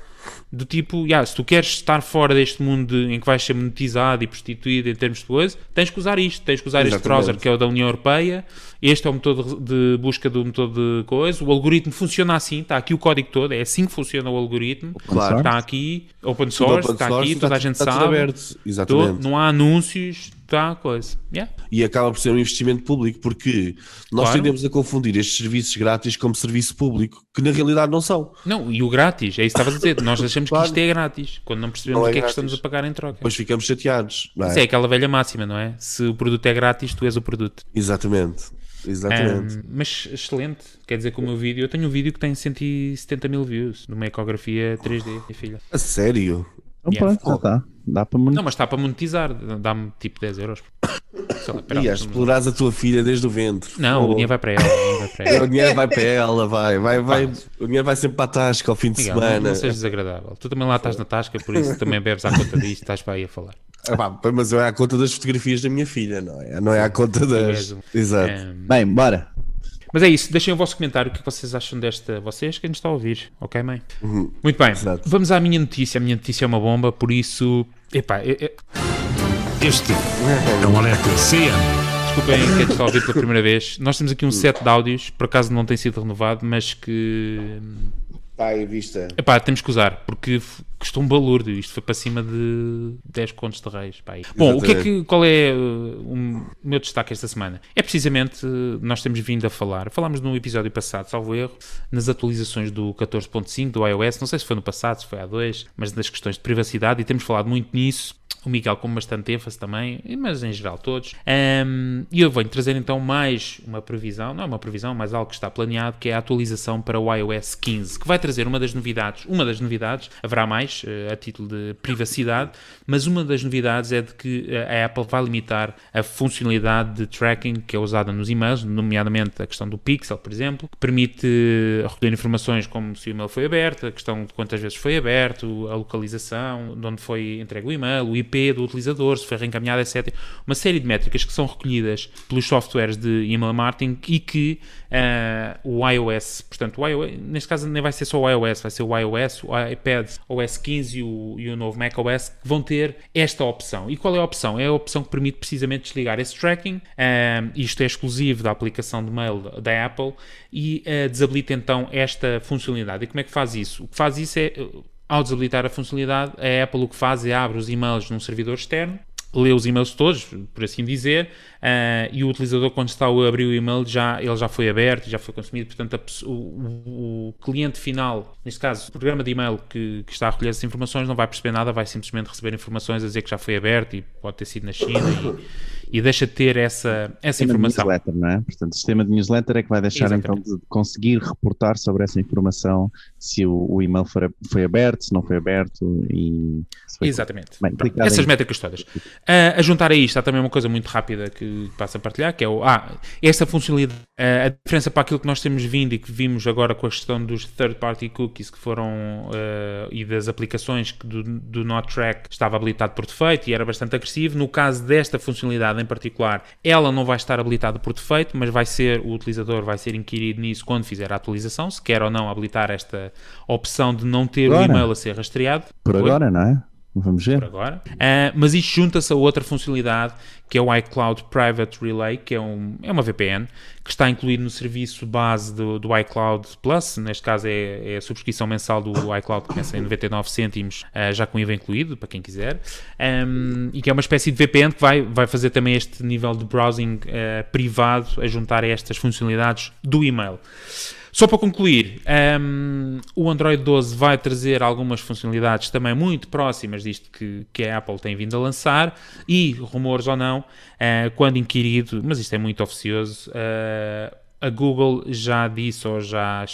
do tipo, yeah, se tu queres estar fora deste mundo em que vais ser monetizado e prostituído em termos de coisa, tens que usar isto, tens que usar este Exatamente. browser que é o da União Europeia, este é o motor de, de busca do motor de coisa, o algoritmo funciona assim, está aqui o código todo, é assim que funciona o algoritmo, Claro. está aqui, open Tudo source, open está source, aqui, toda a está- gente está tudo sabe, exatamente. não há anúncios, está a coisa. Yeah. E acaba por ser um investimento público, porque nós Claro. tendemos a confundir estes serviços grátis como serviço público, que na realidade não são. Não, e o grátis, é isso que estavas a dizer, nós achamos Claro. que isto é grátis, quando não percebemos Não é o que é que estamos a pagar em troca. Depois ficamos chateados, não é? Isso é aquela velha máxima, não é? Se o produto é grátis, tu és o produto. Exatamente. Exatamente. Um, mas excelente, quer dizer que o meu vídeo, eu tenho um vídeo que tem 170 mil views, numa ecografia 3D, minha filha. A sério? Então Yeah. pronto, já está. Dá para Não, monetizar. mas está para monetizar, dá-me tipo 10 euros. Sei lá, E explorares a tua filha desde o ventre. Não, o dinheiro vai para ela, o dinheiro vai para É, [LAUGHS] ela. O dinheiro vai para ela, vai, vai, vai. O dinheiro vai sempre para a tasca ao fim de Miguel, não, semana. não sejas desagradável. Tu também lá estás na tasca, por isso também bebes à conta disto, estás para aí a falar. Ah, pá, mas é à conta das fotografias da minha filha, não é? Não é à conta das. Exato. Um, Bem, bora. Mas é isso, deixem o vosso comentário, o que vocês acham desta. Vocês, quem nos está a ouvir, ok, mãe? Muito bem, Exato. vamos à minha notícia. A minha notícia é uma bomba, por isso. Epá, é- é- Este é um alerta CM. desculpem quem está a ouvir pela primeira vez. Nós temos aqui um set de áudios, por acaso não tem sido renovado, mas que. Pai, vista. Epá, temos que usar, porque custou um balúrdio. Isto foi para cima de 10 contos de reis. pá, aí. Bom, o que é que, qual é uh, o meu destaque esta semana? É precisamente, uh, nós temos vindo a falar, falámos no episódio passado, salvo erro, nas atualizações do 14.5 do iOS, não sei se foi no passado, se foi há dois, mas das questões de privacidade, e temos falado muito nisso. O Miguel com bastante ênfase também, mas em geral todos. Um, e eu venho trazer então mais uma previsão, não é uma previsão, mas algo que está planeado, que é a atualização para o iOS 15, que vai trazer uma das novidades, uma das novidades, haverá mais eh, a título de privacidade, mas uma das novidades é de que eh, a Apple vai limitar a funcionalidade de tracking que é usada nos e-mails, nomeadamente a questão do Pixel, por exemplo, que permite eh, recolher informações como se o e-mail foi aberto, a questão de quantas vezes foi aberto, a localização, de onde foi entregue o e-mail, o IP do utilizador, se foi reencaminhado, etc. Uma série de métricas que são recolhidas pelos softwares de email marketing e que ah, o iOS, portanto, o iOS, neste caso nem vai ser só o iOS, vai ser o iOS, o iPad, OS 15 e o, e o novo macOS que vão ter esta opção. E qual é a opção? É a opção que permite precisamente desligar esse tracking. Ah, isto é exclusivo da aplicação de mail da Apple e ah, desabilita então esta funcionalidade. E como é que faz isso? O que faz isso é ao desabilitar a funcionalidade, a Apple o que faz é abre os e-mails num servidor externo, lê os e-mails todos, por assim dizer, ah, e o utilizador, quando está a abrir o e-mail, já, ele já foi aberto, já foi consumido, portanto, a o, o cliente final, neste caso, o programa de e-mail que, que está a recolher essas informações, não vai perceber nada, vai simplesmente receber informações a dizer que já foi aberto e pode ter sido na China e, [COUGHS] e deixa de ter essa, essa Sistema de informação. newsletter, não é? Portanto, o sistema de newsletter é que vai deixar então Exatamente. de conseguir reportar sobre essa informação se o, o e-mail for, foi aberto, se não foi aberto e foi Exatamente. Bem, essas em- métricas todas. Ah, a juntar a isto, há também uma coisa muito rápida que passo a partilhar, que é o, ah, esta funcionalidade, ah, a diferença para aquilo que nós temos vindo e que vimos agora com a questão dos third-party cookies que foram ah, e das aplicações que do, do Not Track estava habilitado por defeito e era bastante agressivo. No caso desta funcionalidade em particular, ela não vai estar habilitada por defeito, mas vai ser, o utilizador vai ser inquirido nisso quando fizer a atualização, se quer ou não habilitar esta opção de não ter o Agora? e-mail a ser rastreado. Por Oi? agora, não é? Vamos ver. por agora. Ah, mas isto junta-se a outra funcionalidade que é o iCloud Private Relay, que é, um, é uma VPN que está incluído no serviço base do, do iCloud Plus. Neste caso é, é a subscrição mensal do iCloud que começa em 99 cêntimos, ah, já com IVA incluído, para quem quiser. Um, e que é uma espécie de VPN que vai, vai fazer também este nível de browsing ah, privado a juntar a estas funcionalidades do e-mail. Só para concluir, um, o Android 12 vai trazer algumas funcionalidades também muito próximas disto que, que a Apple tem vindo a lançar e, rumores ou não, uh, quando inquirido, mas isto é muito oficioso, uh, a Google já disse ou já,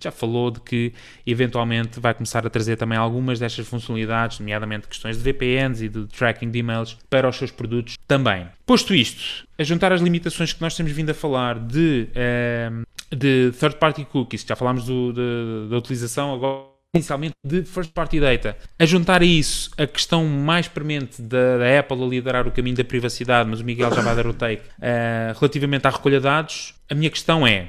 já falou de que eventualmente vai começar a trazer também algumas destas funcionalidades, nomeadamente questões de VPNs e de tracking de e-mails para os seus produtos também. Posto isto, a juntar as limitações que nós temos vindo a falar de de third-party cookies, já falámos do, de, da utilização agora inicialmente de first party data. A juntar a isso a questão mais premente da, da, Apple a liderar o caminho da privacidade, mas o Miguel já vai dar o take, uh, relativamente à recolha de dados, a minha questão é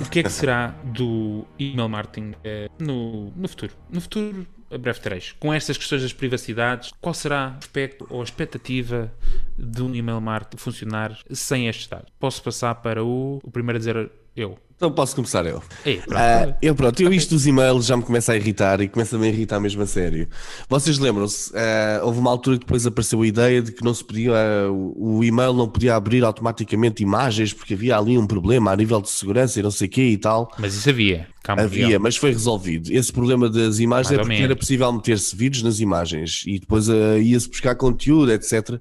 o que é que será do email marketing uh, no, no futuro? No futuro, breve trecho. Com estas questões das privacidades, qual será o aspecto ou a expectativa de um email marketing funcionar sem estes dados? Posso passar para o, o primeiro a dizer eu. Então posso começar eu. Ei, pronto. Uh, eu pronto, eu isto dos e-mails já me começa a irritar e começa-me a irritar mesmo a sério. Vocês lembram-se, uh, houve uma altura que depois apareceu a ideia de que não se podia, uh, o e-mail não podia abrir automaticamente imagens porque havia ali um problema a nível de segurança e não sei o quê e tal. Mas isso havia. Havia, mas foi resolvido. Esse problema das imagens Mais é porque era possível meter-se vídeos nas imagens e depois ia-se buscar conteúdo, etc.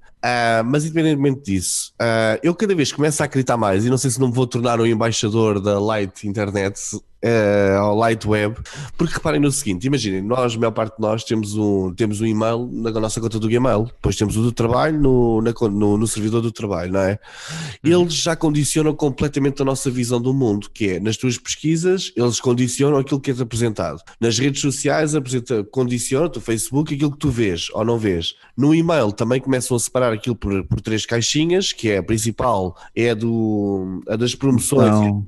mas independentemente disso, eu cada vez começo a acreditar mais e não sei se não me vou tornar um embaixador da Light Internet uh, ao Light Web, porque reparem no seguinte: imaginem, nós, a maior parte de nós, temos um, temos um e-mail na nossa conta do Gmail, depois temos o do trabalho no, na, no, no, servidor do trabalho, não é? Eles já condicionam completamente a nossa visão do mundo, que é nas tuas pesquisas, eles condicionam aquilo que é apresentado. Nas redes sociais, apresenta, condicionam o Facebook aquilo que tu vês ou não vês. No e-mail também começam a separar aquilo por, por três caixinhas, que é a principal, é a, do, a das promoções. Não.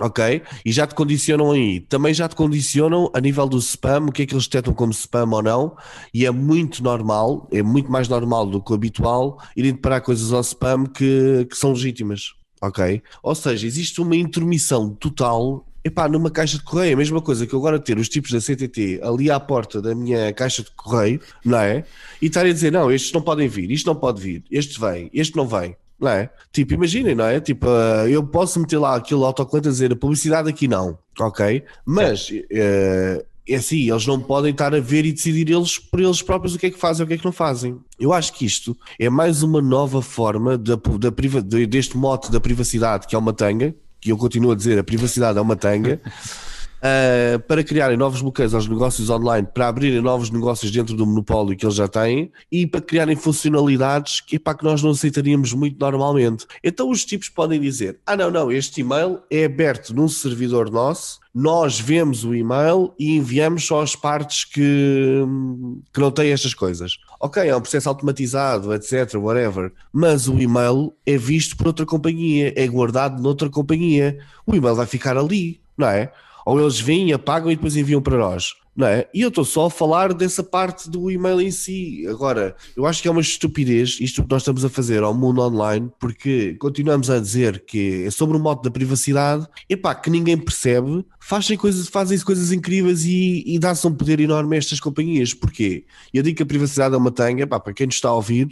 Ok? E já te condicionam aí. Também já te condicionam a nível do spam, o que é que eles detectam como spam ou não. E é muito normal, é muito mais normal do que o habitual, irem parar coisas ao spam que, que são legítimas. Ok? Ou seja, existe uma intermissão total Epá, numa caixa de correio, a mesma coisa que eu agora ter os tipos da CTT ali à porta da minha caixa de correio, não é? E estarem a dizer, não, estes não podem vir, isto não pode vir, este vem, este não vem não é? Tipo, imaginem, não é? Tipo, uh, eu posso meter lá aquilo autocolante a dizer a publicidade aqui não, ok? Mas uh, é assim, eles não podem estar a ver e decidir eles por eles próprios o que é que fazem e o que é que não fazem. Eu acho que isto é mais uma nova forma da, da, de, deste mote da privacidade, que é uma tanga, que eu continuo a dizer, a privacidade é uma tanga. [LAUGHS] Uh, para criarem novos bloqueios aos negócios online, para abrirem novos negócios dentro do monopólio que eles já têm e para criarem funcionalidades que, epá, que nós não aceitaríamos muito normalmente. Então os tipos podem dizer: ah, não, não, este e-mail é aberto num servidor nosso, nós vemos o e-mail e enviamos só as partes que, que não têm estas coisas. Ok, é um processo automatizado, etc., whatever, mas o e-mail é visto por outra companhia, é guardado noutra companhia. O e-mail vai ficar ali, não é? Ou eles vêm, apagam e depois enviam para nós. Não é? E eu estou só a falar dessa parte do e-mail em si. Agora, eu acho que é uma estupidez isto que nós estamos a fazer ao mundo online, porque continuamos a dizer que é sobre o modo da privacidade, epá, que ninguém percebe, fazem coisas, fazem coisas incríveis e, e dá-se um poder enorme a estas companhias. Porquê? Eu digo que a privacidade é uma tanga, epá, para quem nos está a ouvir,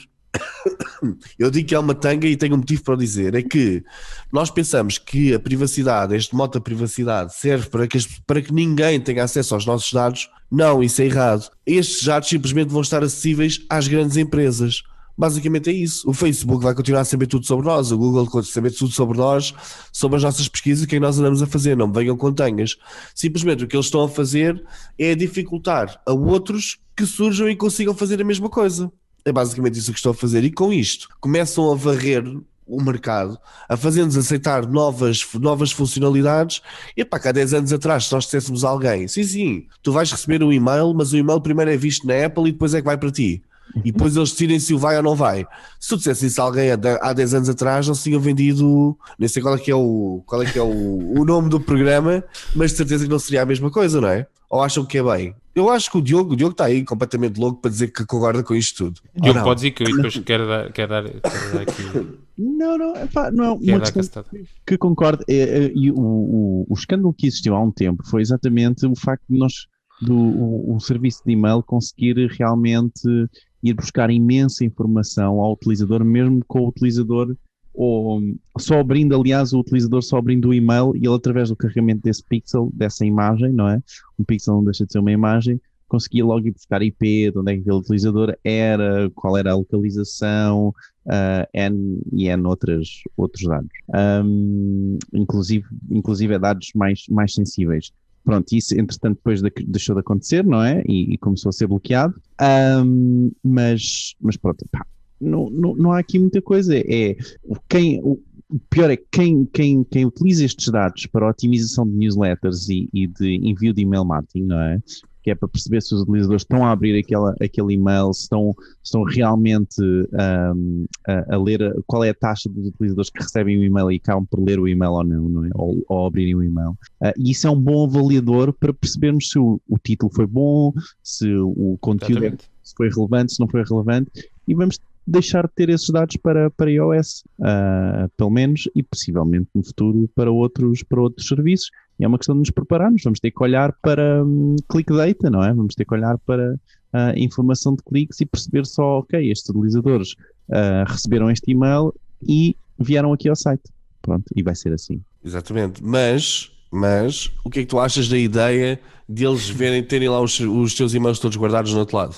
eu digo que é uma tanga e tenho um motivo para o dizer: é que nós pensamos que a privacidade, este modo da privacidade, serve para que, para que ninguém tenha acesso aos nossos dados. Não, isso é errado. Estes dados simplesmente vão estar acessíveis às grandes empresas. Basicamente é isso. O Facebook vai continuar a saber tudo sobre nós, o Google vai saber tudo sobre nós, sobre as nossas pesquisas, o que é nós andamos a fazer. Não venham com tangas. Simplesmente o que eles estão a fazer é dificultar a outros que surjam e consigam fazer a mesma coisa. É basicamente isso que estou a fazer. E com isto, começam a varrer o mercado, a fazer-nos aceitar novas, novas funcionalidades. E pá, há 10 anos atrás, se nós dissessemos a alguém, sim, sim, tu vais receber um e-mail, mas o e-mail primeiro é visto na Apple e depois é que vai para ti. E depois eles decidem se o vai ou não vai. Se tu dissesse isso a alguém há 10 anos atrás, se tinham vendido, nem sei qual é que é o, qual é, que é o, o nome do programa, mas de certeza que não seria a mesma coisa, não é? Ou acham que é bem? Eu acho que o Diogo, o Diogo está aí completamente louco para dizer que concorda com isto tudo. Eu Não. pode dizer que eu depois quero dar, quero dar, quero dar aqui. [LAUGHS] Não, não, epá, não é uma questão que concordo. É, é, e o, o, o escândalo que existiu há um tempo foi exatamente o facto de nós, do o, o serviço de e-mail, conseguir realmente ir buscar imensa informação ao utilizador, mesmo com o utilizador, ou só abrindo, aliás, o utilizador só abrindo o e-mail e ele, através do carregamento desse pixel, dessa imagem, não é? Um pixel não deixa de ser uma imagem, conseguia logo ir buscar IP, de onde é que aquele utilizador era, qual era a localização, uh, N e N outras, outros dados. Um, inclusive, inclusive é dados mais, mais sensíveis. Pronto, isso entretanto depois de- deixou de acontecer, não é? E, e começou a ser bloqueado. Um, mas, mas pronto, pá, não, não, não há aqui muita coisa. É o quem, o, o pior é que quem, quem, quem utiliza estes dados para otimização de newsletters e, e de envio de email marketing, não é? Que é para perceber se os utilizadores estão a abrir aquela, aquele e-mail, se estão, estão realmente um, a, a ler qual é a taxa dos utilizadores que recebem o e-mail e acabam por ler o e-mail ou não, não é? Ou, ou abrirem o e-mail. Uh, e isso é um bom avaliador para percebermos se o, o título foi bom, se o conteúdo é Exatamente. foi relevante, se não foi relevante, e vamos deixar de ter esses dados para, para iOS, ah, pelo menos, e possivelmente no futuro para outros, para outros serviços. E é uma questão de nos prepararmos, vamos ter que olhar para hum, click data, não é? Vamos ter que olhar para a informação de cliques e perceber só, ok, estes utilizadores ah, receberam este e-mail e vieram aqui ao site. Pronto, e vai ser assim. Exatamente. Mas, mas, o que é que tu achas da ideia de eles verem, terem lá os, os teus e-mails todos guardados no outro lado?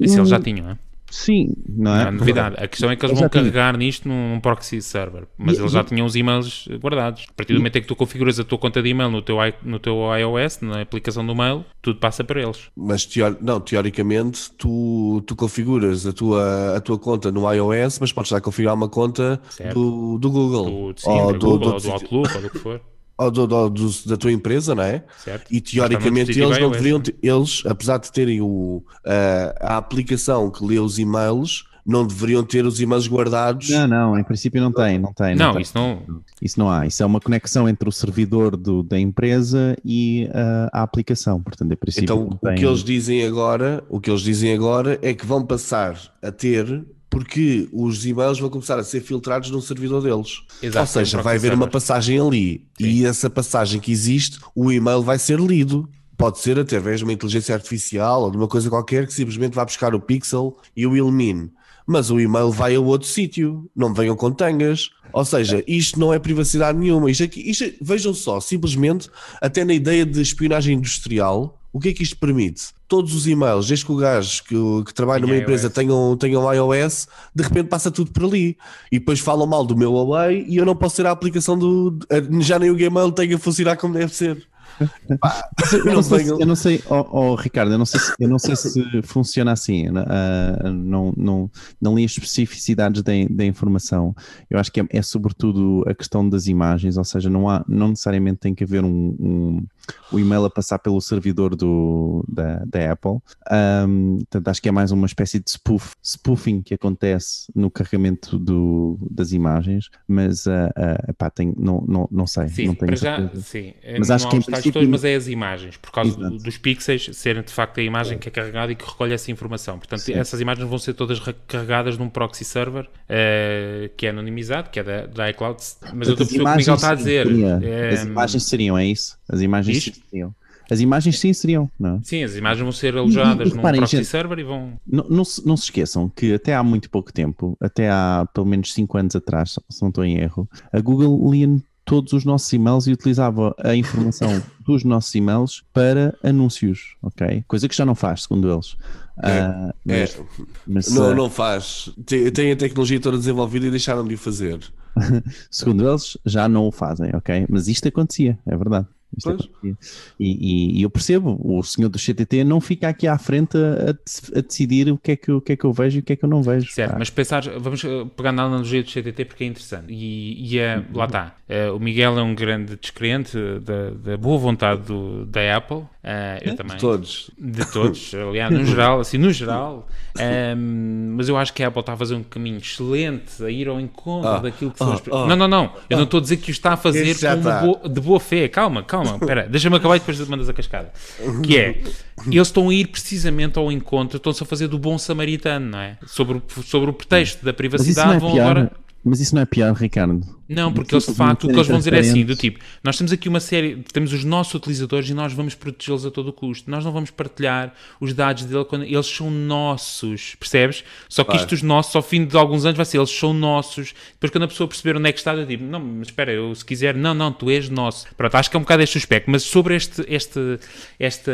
Isso eles já tinham, não é? Sim, não Não é? novidade. A questão é que eles vão carregar nisto num proxy server. Mas E- eles e- já tinham os e-mails guardados. A partir do momento em que tu configuras a tua conta de e-mail no teu, i- no teu iOS, na aplicação do mail, tudo passa para eles. Mas teor- não, teoricamente tu, tu configuras a tua, a tua conta no iOS, mas podes já configurar uma conta do, do Google Do, sim, ou do, do, Google, do- ou do Outlook, ou do que for. [LAUGHS] do- do- do- da tua empresa, não é? Certo? E teoricamente eles não deveriam eles, apesar de terem o, a, a aplicação que lê os e-mails, não deveriam ter os e-mails guardados. Não, não, em princípio não tem, não tem. Não, tem. isso não. Isso não há. Isso é uma conexão entre o servidor do- da empresa e a aplicação. Portanto, em princípio, Então, não o tem. que eles dizem agora, o que eles dizem agora é que vão passar a ter porque os e-mails vão começar a ser filtrados no servidor deles. Exato, Ou seja, vai haver uma passagem ali e essa passagem que existe, o e-mail vai ser lido. Pode ser através de uma inteligência artificial ou de uma coisa qualquer que simplesmente vai buscar o pixel e o elimine. Mas o e-mail vai a outro sítio, não venham com tangas. Ou seja, isto não é privacidade nenhuma. Isto aqui, isto, vejam só, simplesmente, até na ideia de espionagem industrial, o que é que isto permite? Todos os e-mails, desde que o gajo que, que trabalha numa iOS. empresa tenham, tenham iOS, de repente passa tudo por ali. E depois falam mal do meu Huawei e eu não posso ter a aplicação do. Já nem o Gmail tem a funcionar como deve ser. Eu não sei, eu não sei oh, oh, Ricardo, eu não sei se, eu não sei se funciona assim. ah, não, não, não li as especificidades da, da informação. Eu acho que é, é sobretudo a questão das imagens, ou seja, não, há, não necessariamente tem que haver um, um- o e-mail a passar pelo servidor do, da, da Apple. Ahm, portanto, acho que é mais uma espécie de spoof, spoofing que acontece no carregamento do, das imagens, mas ah, epá, tenho- não, não, não sei. Sim, não tenho já, certeza. sim. Mas não acho que em princípio- todos, mas é as imagens, por causa Exato. do- dos pixels serem de facto a imagem que é carregada e que recolhe essa informação. Portanto, Sim. essas imagens vão ser todas carregadas num proxy server eh, que é anonimizado, que é da, da iCloud. Mas eu estou a perceber o que o Miguel está a dizer. seria. Eh, As imagens seriam, é isso? As imagens sim seriam. As imagens sim seriam, não é? Sim, as imagens vão ser alojadas e num reparem, proxy gente- server e vão. Não, não, se, não se esqueçam que até há muito pouco tempo, até há pelo menos 5 anos atrás, se não estou em erro, a Google lia todos os nossos e-mails e utilizava a informação [LAUGHS] dos nossos e-mails para anúncios, ok? Coisa que já não faz, segundo eles. Ah, É, mas, mas, não, ah, não faz. Tem, tem a tecnologia toda desenvolvida e deixaram de o fazer. [LAUGHS] segundo eles, já não o fazem, ok? Mas isto acontecia, é verdade. Acontecia. E, e- eu percebo, o senhor do CTT não fica aqui à frente a, a dec- a decidir o que, é que, eu- o que é que eu vejo e o que é que eu não vejo. Certo, pá. mas pensar, vamos eh, pegar na analogia do CTT porque é interessante. E, e é, lá está. Eh, o Miguel é um grande descrente da, da boa vontade do, da Apple. Eh, eu também. Todos. De todos, [LAUGHS] aliás, no geral, assim, no geral. Ehm, mas eu acho que a Apple está a fazer um caminho excelente a ir ao encontro Ah, daquilo que são ah, as. ah, não, não, não. Eu não estou a dizer que o está a fazer de boa fé. Calma, calma. Calma, espera, deixa-me acabar e depois mandas a cascada. Que é, eles estão a ir precisamente ao encontro, estão-se a fazer do bom samaritano, não é? Sobre, o- sobre o pretexto da não privacidade, é vão pior. agora. Mas isso não é pior, Ricardo. Não, porque eles de Tipo, não facto o que eles vão dizer é assim: do tipo, nós temos aqui uma série, temos os nossos utilizadores e nós vamos protegê-los a todo o custo. Nós não vamos partilhar os dados dele quando eles são nossos, percebes? Só que Claro. isto, os nossos, ao fim de alguns anos, vai ser eles são nossos. Depois, quando a pessoa perceber onde é que está, eu digo: não, mas espera, eu se quiser, não, não, tu és nosso. Pronto, acho que é um bocado este aspecto, mas sobre este, este, esta,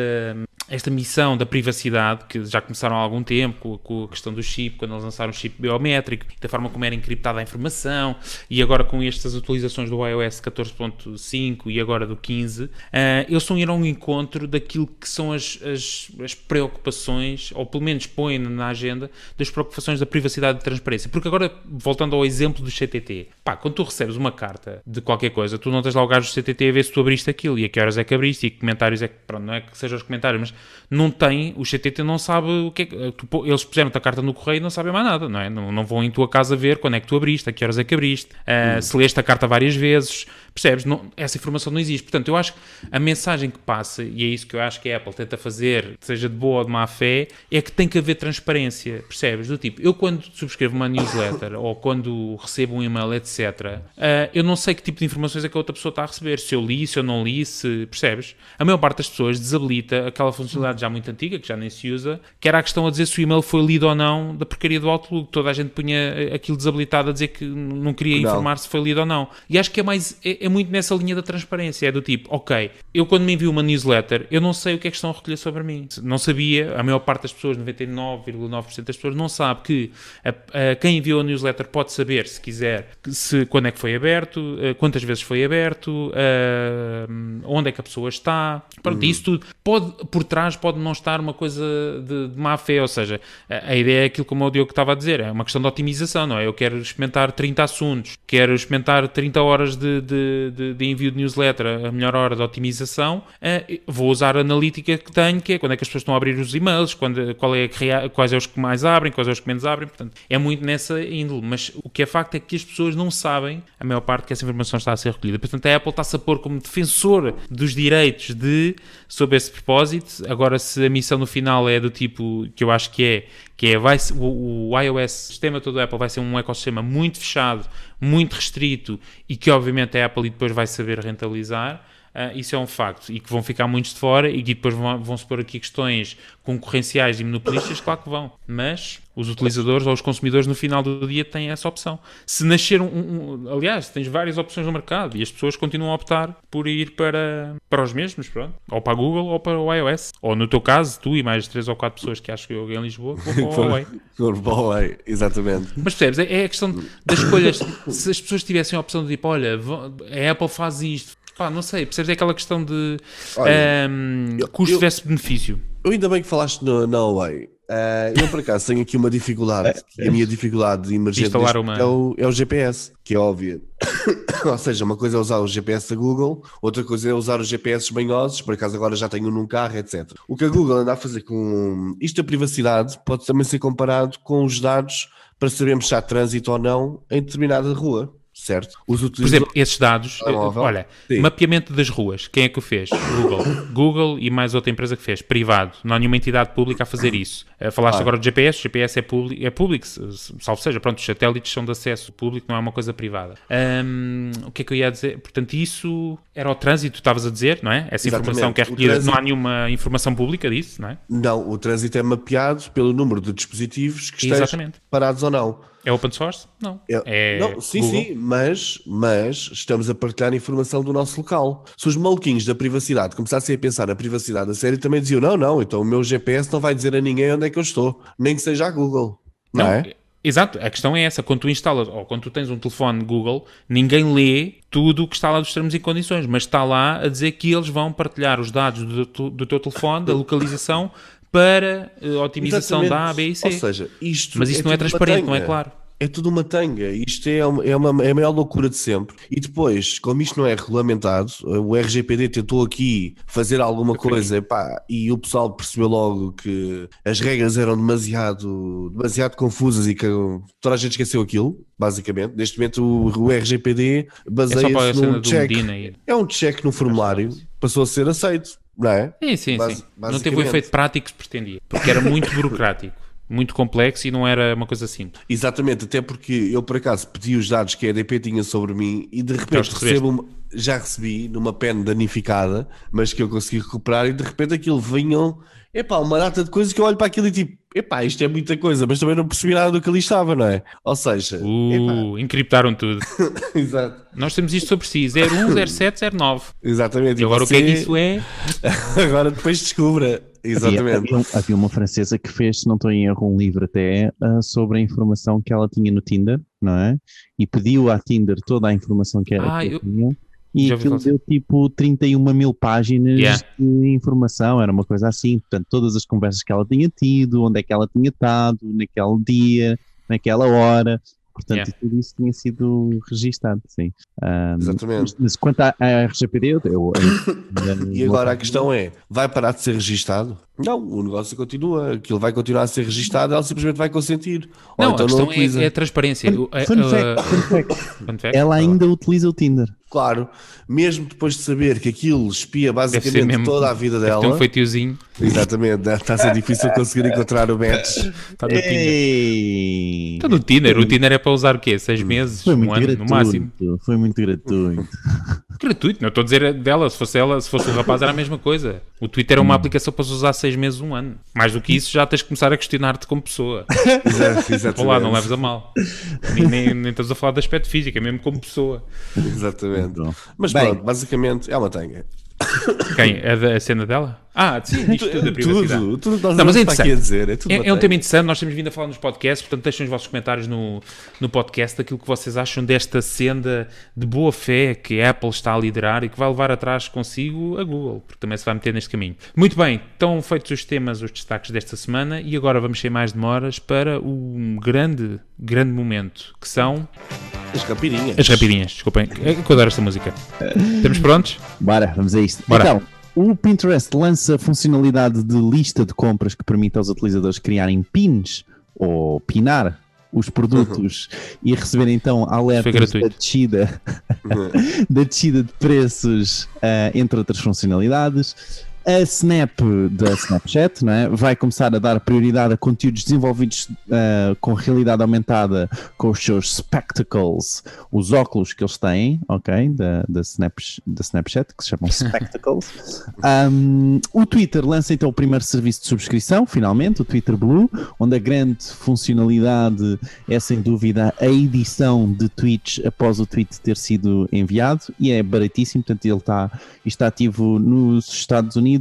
esta missão da privacidade, que já começaram há algum tempo, com, a questão do chip, quando eles lançaram o chip biométrico, da forma como era encriptada a informação, e agora com estas atualizações do iOS 14.5 e agora do 15, ah, eles estão a ir ao encontro daquilo que são as, as, as preocupações, ou pelo menos põem na agenda, das preocupações da privacidade e transparência. Porque agora, voltando ao exemplo do CTT, pá, quando tu recebes uma carta de qualquer coisa, tu não tens lá o gajo do CTT a ver se tu abriste aquilo e a que horas é que abriste e que comentários é que, pronto, não é que sejam os comentários, mas não tem, o CTT não sabe o que é que, tu eles puseram-te a carta no correio e não sabem mais nada, não é? Não, não vão em tua casa ver quando é que tu abriste, a que horas é que abriste, ah, se leste a carta várias vezes, percebes? Não, essa informação não existe. Portanto, eu acho que a mensagem que passa, e é isso que eu acho que a Apple tenta fazer, seja de boa ou de má fé, é que tem que haver transparência, percebes? Do tipo, eu quando subscrevo uma newsletter ou quando recebo um e-mail, etc., ah, eu não sei que tipo de informações é que a outra pessoa está a receber, se eu li, se eu não li, se percebes? A maior parte das pessoas desabilita aquela funcionalidade já muito antiga, que já nem se usa, que era a questão a dizer se o e-mail foi lido ou não da porcaria do Outlook. Toda a gente punha aquilo desabilitado a dizer que não queria Não. informar se foi lido ou não. E acho que é mais é, é muito nessa linha da transparência, é do tipo, ok, eu quando me envio uma newsletter, eu não sei o que é que estão a recolher sobre mim. Não sabia, a maior parte das pessoas, 99,9% das pessoas, não sabe que a- a- quem enviou a newsletter pode saber, se quiser, se, quando é que foi aberto, eh, quantas vezes foi aberto, eh, onde é que a pessoa está. Pronto, isso tudo. Pode, por trás pode não estar uma coisa de, de má fé, ou seja, a, a ideia é aquilo como o Diogo estava a dizer, é uma questão de otimização, não é? Eu quero experimentar 30 assuntos, quero experimentar 30 horas de, de, de- de envio de newsletter, a melhor hora de otimização, eh, vou usar a analítica que tenho, que é quando é que as pessoas estão a abrir os e-mails, quando, qual é que quais é os que mais abrem, quais é os que menos abrem, portanto, é muito nessa índole, mas o que é facto é que as pessoas não sabem, a maior parte, que essa informação está a ser recolhida. Portanto, a Apple está-se a pôr como defensora dos direitos de, sob esse propósito, agora se a missão no final é do tipo que eu acho que é, que é vai, o, o iOS, o sistema todo da Apple vai ser um ecossistema muito fechado, muito restrito e que obviamente a Apple depois vai saber rentabilizar. Ah, isso é um facto. E que vão ficar muitos de fora e que depois vão, vão se pôr aqui questões concorrenciais e monopolistas, claro que vão. Mas os utilizadores ou os consumidores no final do dia têm essa opção. Se nascer um, um- aliás, tens várias opções no mercado e as pessoas continuam a optar por ir para, para os mesmos, pronto. Ou para a Google ou para o iOS. Ou no teu caso, tu e mais três ou quatro pessoas que acho que eu em Lisboa, vão [LAUGHS] para o Huawei. Exatamente. Mas percebes? É, é a questão das escolhas. Se as pessoas tivessem a opção de tipo, olha, a Apple faz isto, pá, não sei, percebes? É aquela questão de Olha, eu- custo eu- versus benefício. Eu ainda bem que falaste no, na Huawei. Ah, eu, por acaso, tenho aqui uma dificuldade. E [LAUGHS] a minha dificuldade emergente uma- é, o, é o GPS, que é óbvio. [COUGHS] Ou seja, uma coisa é usar o GPS da Google, outra coisa é usar os GPS banhosos. Por acaso, agora já tenho um num carro, etc. O que a Google anda a fazer com isto, a privacidade, pode também ser comparado com os dados para sabermos se há trânsito ou não em determinada rua, certo? Os Por utilizadores. exemplo, esses dados, olha, Sim. mapeamento das ruas, quem é que o fez? Google. Google e mais outra empresa que fez, privado. Não há nenhuma entidade pública a fazer isso. Eh, Falaste Ah. agora do GPS, o GPS é público, é público, salvo seja, pronto, os satélites são de acesso público, não é uma coisa privada. Ahm, o que é que eu ia dizer? Portanto, isso era o trânsito, estavas a dizer, não é? Essa informação Exatamente. que é recolhida, trânsito- não há nenhuma informação pública disso, não é? Não, o trânsito é mapeado pelo número de dispositivos que Exatamente. parados ou não. É open source? Não. É- É não, sim, Google. sim, mas, mas estamos a partilhar informação do nosso local. Se os maluquinhos da privacidade começassem a pensar na privacidade a sério, também diziam: não, não, então o meu GPS não vai dizer a ninguém onde é que eu estou, nem que seja a Google. Não, Não, é? Exato, a questão é essa. Quando tu instalas, ou quando tu tens um telefone Google, ninguém lê tudo o que está lá dos termos e condições, mas está lá a dizer que eles vão partilhar os dados do, do teu telefone, da localização, para eh, otimização da A, B e C. Ou seja, isto mas isso não é tudo uma transparente, não é claro. É tudo uma tanga. Isto é, uma, é, uma, é a maior loucura de sempre. E depois, como isto não é regulamentado, o RGPD tentou aqui fazer alguma coisa epá, e o pessoal percebeu logo que as regras eram demasiado, demasiado confusas e que toda a gente esqueceu aquilo, basicamente. Neste momento, o, o RGPD É baseia-se cena num check. É um check no formulário passou a ser aceito, não é? Sim, sim, Basi- sim. Não teve o efeito prático que se pretendia. Porque era muito [LAUGHS] burocrático, muito complexo e não era uma coisa simples. Exatamente, até porque eu por acaso pedi os dados que a EDP tinha sobre mim e de repente recebo uma- já recebi numa pen danificada, mas que eu consegui recuperar e de repente aquilo vinham, epá, uma data de coisas que eu olho para aquilo e tipo, epá, isto é muita coisa, mas também não percebi nada do que ali estava, não é? Ou seja, Uh, encriptaram tudo. [LAUGHS] exato, Nós temos isto sobre si: 01, 07, 09. exatamente. E agora o que é que você isso é? [LAUGHS] Agora depois descubra, exatamente. havia, havia uma francesa que fez, se não estou em erro, um livro até ah, sobre a informação que ela tinha no Tinder, não é? E pediu à Tinder toda a informação que, era, Ah, que eu- tinha. E aquilo deu tipo 31 mil páginas Yeah. de informação, era uma coisa assim. Portanto, todas as conversas que ela tinha tido, onde é que ela tinha estado, naquele dia, naquela hora. Portanto, Yeah. tudo isso tinha sido registado, sim. Ah, Exatamente. Mas, quanto à, à RGPD, eu, eu, eu- E agora a questão é: vai parar de ser registado? Não, o negócio continua, aquilo vai continuar a ser registado, ela simplesmente vai consentir. Ou Não, então a questão utiliza. é, é a transparência. O- a- Fun a- fact, fun fact. fun fact? Ela ainda utiliza o Tinder. Claro, mesmo depois de saber que aquilo espia basicamente mesmo- toda a vida Deve ter um dela, feitiozinho. exatamente, está a ser difícil conseguir encontrar o match. Está no Tinder. Está no Tinder. O Tinder é para usar o quê? Seis meses? Foi Um muito ano no máximo. gratuito. Foi muito gratuito. Gratuito, não estou a dizer dela, se fosse ela, se fosse o rapaz era a mesma coisa. O Twitter é uma aplicação para se usar seis meses, um ano. Mais do que isso, já tens de começar a questionar-te como pessoa. [LAUGHS] Exato, exatamente. Olá, não leves a mal. Nem, nem, nem estás a falar de aspecto físico, é mesmo como pessoa. Exatamente. Mas Bem. pronto, basicamente é uma tanga. Quem? É da a cena dela? Ah, sim, [LAUGHS] diz tudo privacidade. Tudo, tudo nós Não, mas é está aqui a interessante. dizer. É, tudo É, é um tema interessante, nós temos vindo a falar nos podcasts, portanto deixem os vossos comentários no, no podcast daquilo que vocês acham desta senda de boa fé que a Apple está a liderar e que vai levar atrás consigo a Google, porque também se vai meter neste caminho. Muito bem, estão feitos os temas, os destaques desta semana e agora vamos sem mais demoras para um grande, grande momento, que são As capirinhas. as rapidinhas. Desculpem, é que eu adoro esta música. Estamos prontos? Bora, vamos a isto. Bora. Então, o Pinterest lança funcionalidade de lista de compras que permite aos utilizadores criarem pins ou pinar os produtos e receberem então alertas da descida, [LAUGHS] da descida de preços, ah, entre outras funcionalidades. A Snap da Snapchat não é? vai começar a dar prioridade a conteúdos desenvolvidos ah, com realidade aumentada com os seus spectacles, os óculos que eles têm, ok? Da, da, Snaps- da Snapchat, que se chamam [LAUGHS] spectacles. Um, o Twitter lança então o primeiro serviço de subscrição, finalmente, o Twitter Blue, onde a grande funcionalidade é sem dúvida a edição de tweets após o tweet ter sido enviado e é baratíssimo, portanto ele está, está ativo nos Estados Unidos,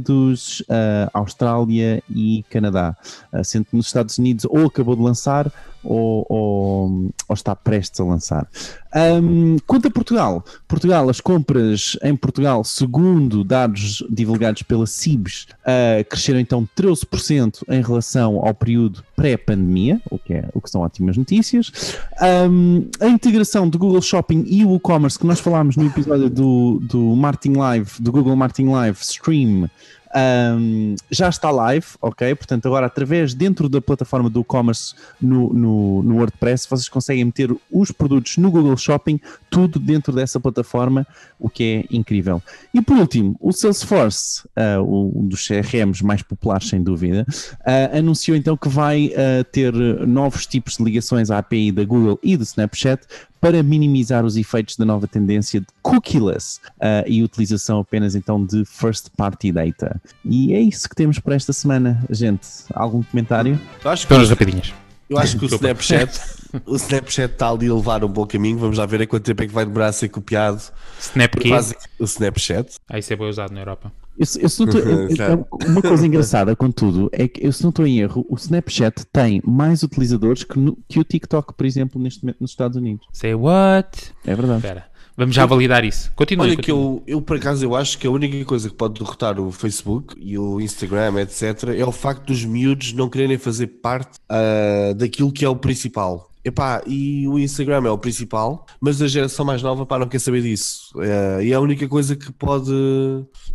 ah, Austrália e Canadá, Ah, sendo que nos Estados Unidos ou acabou de lançar ou, ou- ou está prestes a lançar. Um, quanto a Portugal, Portugal, as compras em Portugal, segundo dados divulgados pela CIBS, ah, cresceram então 13% em relação ao período pré-pandemia, o que, é, o que são ótimas notícias. Um, a integração do Google Shopping e o e-commerce que nós falámos no episódio do, do Marketing Live, do Google Marketing Live Stream, um, já está live, ok? Portanto, agora através dentro da plataforma do e-commerce no, no, no WordPress, vocês conseguem meter os produtos no Google Shopping, tudo dentro dessa plataforma, o que é incrível. E por último, o Salesforce, o- um dos CRMs mais populares, sem dúvida, ah, anunciou então que vai ah, ter novos tipos de ligações à API da Google e do Snapchat para minimizar os efeitos da nova tendência de cookieless ah, e utilização apenas então de first party data. E é isso que temos para esta semana, gente. Algum comentário? Eu acho que, rapidinhas. eu acho que o. [LAUGHS] Snapchat, o Snapchat está ali a levar um bom caminho. Vamos lá ver a quanto tempo é que vai demorar a ser copiado. Snap quê? O Snapchat. Ah, isso é bem usado na Europa. Eu, eu tô- eu- eu- Sabe? uma coisa [LAUGHS] engraçada, contudo, é que eu se não estou em erro, o Snapchat tem mais utilizadores que, no- que o TikTok, por exemplo, neste momento nos Estados Unidos. Say what? É verdade. Espera, vamos já validar isso. Continue. Olha que continue. eu, eu por acaso eu acho que a única coisa que pode derrotar o Facebook e o Instagram, etc, é o facto dos miúdos não quererem fazer parte ah, daquilo que é o principal. Epá, e o Instagram é o principal, mas a geração mais nova pá, não quer saber disso. Eh, e a única coisa que pode,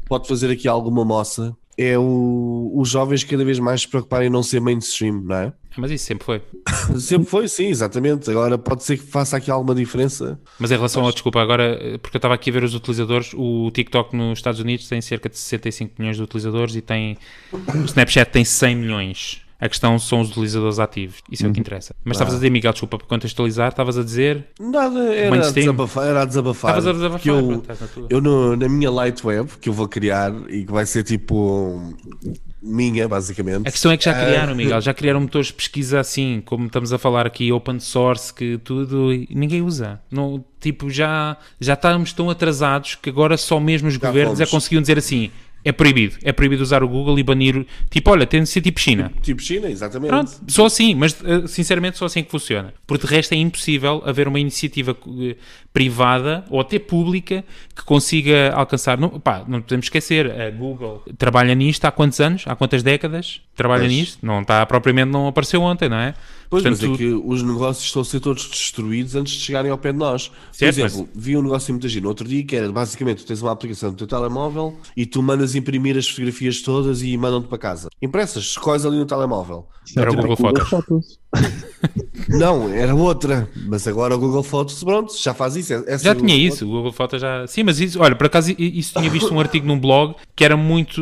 pode fazer aqui alguma moça é o- os jovens cada vez mais se preocuparem em não ser mainstream, não é? Mas isso sempre foi. [LAUGHS] Sempre foi, sim, exatamente. Agora pode ser que faça aqui alguma diferença. Mas em relação ao, desculpa, agora, eh, porque eu estava aqui a ver os utilizadores, o TikTok nos Estados Unidos tem cerca de 65 milhões de utilizadores e tem, o Snapchat tem 100 milhões. A questão são os utilizadores ativos. Isso é o que interessa. Mas estavas a dizer, Miguel, desculpa por contextualizar, estavas a dizer. Nada, era a desabafar. Era a desabafar. Estavas a desabafar, Que eu, pronto, eu no- na minha light web, que eu vou criar e que vai ser tipo minha, basicamente. A questão é que já criaram, Miguel, [LAUGHS] já criaram motores de pesquisa assim, como estamos a falar aqui, open source, que tudo, e ninguém usa. Não, tipo, já, já estamos tão atrasados que agora só mesmo os governos é fomos. conseguiam dizer assim, é proibido, é proibido usar o Google e banir, tipo, olha, tem de ser tipo China. Tipo China, exatamente. Pronto, só assim, mas eh, sinceramente só assim que funciona. Porque de resto é impossível haver uma iniciativa eh, privada ou até pública que consiga alcançar. Não, pá, não podemos esquecer, a Google trabalha nisto há quantos anos? Há quantas décadas? Trabalha Pois. nisto? Não está propriamente, não apareceu ontem, não é? Pois, mas Portanto, é que os negócios estão a ser todos destruídos antes de chegarem ao pé de nós. Por Certo, exemplo, vi um negócio muito giro no outro dia que era basicamente tu tens uma aplicação no teu telemóvel e tu mandas imprimir as fotografias todas e mandam-te para casa. Impressas, escolhes ali no telemóvel. Era o Google Fotos. [LAUGHS] Não, era outra. Mas agora o Google Fotos, pronto, já faz isso. É- é Já assim, tinha isso, o Google Fotos já. Sim, mas isso, olha, por acaso isso tinha visto um artigo num blog que era muito.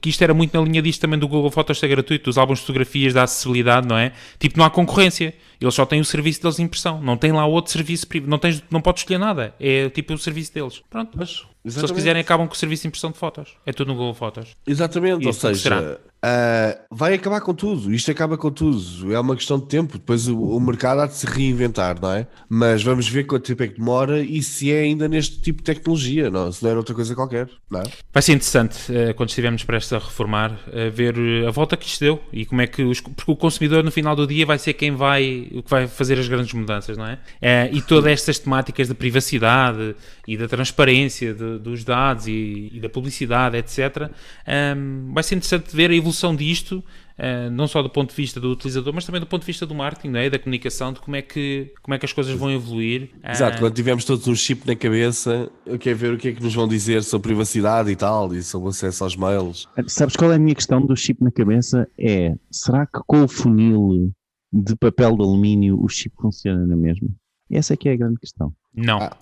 que isto era muito na linha disto também do Google Fotos ser gratuito, dos álbuns de fotografias, da acessibilidade, não é? Tipo, não há concorrência. Eles só têm o serviço deles de impressão, não tem lá outro serviço privado, não, tens, não podes escolher nada, é tipo o serviço deles. Pronto, Mas, se eles quiserem, acabam com o serviço de impressão de fotos. É tudo no Google Fotos. Exatamente, E ou é seja, ah, vai acabar com tudo. Isto acaba com tudo. É uma questão de tempo. Depois o, o mercado há de se reinventar, não é? Mas vamos ver quanto tempo é que demora e se é ainda neste tipo de tecnologia, não? se não era outra coisa qualquer, não é? Vai ser interessante eh, quando estivermos prestes a reformar, a ver eh, a volta que isto deu e como é que os, porque o consumidor no final do dia vai ser quem vai o que vai fazer as grandes mudanças, não é? Eh, e todas estas temáticas da privacidade e da transparência de- dos dados e, e da publicidade, etc. ehm, vai ser interessante ver a evolução disto. eh, não só do ponto de vista do utilizador, mas também do ponto de vista do marketing, não é? da comunicação, de como é que, como é que as coisas vão evoluir. Exato, Ah, quando tivermos todos um chip na cabeça, eu quero ver o que é que nos vão dizer sobre privacidade e tal, e sobre acesso aos mails. Sabes qual é a minha questão do chip na cabeça? É, será que com o funil de papel de alumínio o chip funciona na mesma? Essa é que é a grande questão. não. Ah.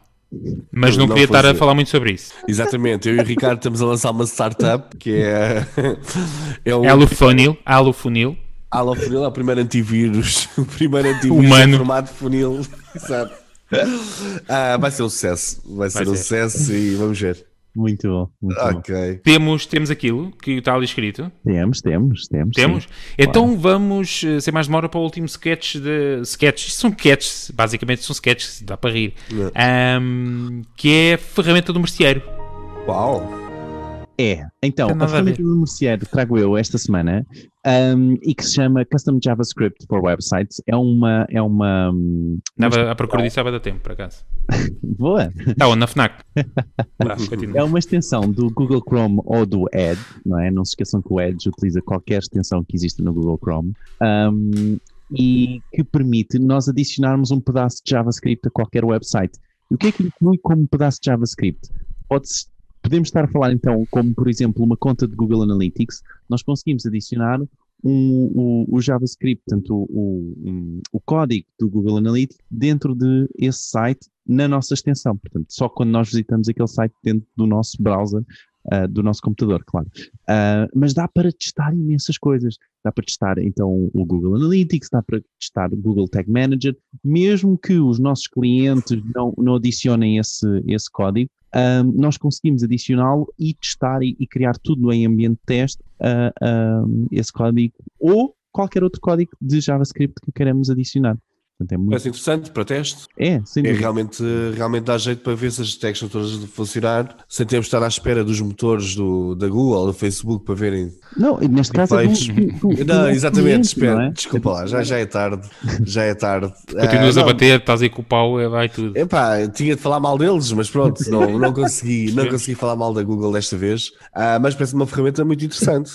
mas não, Não queria estar a falar muito sobre isso. Exatamente, eu e o Ricardo estamos a lançar uma startup que é, [LAUGHS] é o Alufunil, alufunil. Alofunil, é o primeiro antivírus, [LAUGHS] o primeiro antivírus Humano. em formato funil. [LAUGHS] Exato. Ah, vai ser um sucesso, vai, ser Vai um ser. sucesso e vamos ver. Muito bom. Muito bom. Temos, temos aquilo que está ali escrito. Temos, temos, temos. Temos. sim. Então vamos, eh, sem mais demora, para o último sketch de. Sketches. Isto são sketches, basicamente são sketches, dá para rir. Ahm, que é a ferramenta do merceeiro. Uau! É, então, do merceário que trago eu esta semana um, e que se chama Custom JavaScript for Websites é uma. É uma hum, Estava à procura disso há tempo, por acaso. [LAUGHS] boa! Está onde? Na FNAC. [LAUGHS] É uma extensão do Google Chrome ou do Edge, não é? Não se esqueçam que o Edge utiliza qualquer extensão que exista no Google Chrome um, e que permite nós adicionarmos um pedaço de JavaScript a qualquer website. E o que é que inclui como pedaço de JavaScript? Pode-se podemos estar a falar então, como por exemplo, uma conta de Google Analytics, nós conseguimos adicionar um, o, o JavaScript, portanto, o, o, código do Google Analytics dentro de esse site na nossa extensão. Portanto, só quando nós visitamos aquele site dentro do nosso browser, uh, do nosso computador, claro. Uh, mas dá para testar imensas coisas. Dá para testar então o Google Analytics, dá para testar o Google Tag Manager, mesmo que os nossos clientes não, não adicionem esse, esse código, um, nós conseguimos adicioná-lo e testar e, e, criar tudo em ambiente de teste, uh, um, esse código, ou qualquer outro código de JavaScript que queremos adicionar. Portanto, é muito... Parece interessante para teste. É, sem é realmente, realmente dá jeito para ver se as tags estão todas a funcionar, sem termos de estar à espera dos motores do, da Google, do Facebook para verem. Não, neste caso é do, do, do, Não, exatamente, espera, é? desculpa lá, já, já é tarde, já é tarde. [LAUGHS] Continuas uh, a bater, estás aí com o pau, vai tudo. Epá, tinha de falar mal deles, mas pronto, não, não, consegui, [LAUGHS] não consegui falar mal da Google desta vez, uh, mas parece uma ferramenta muito interessante.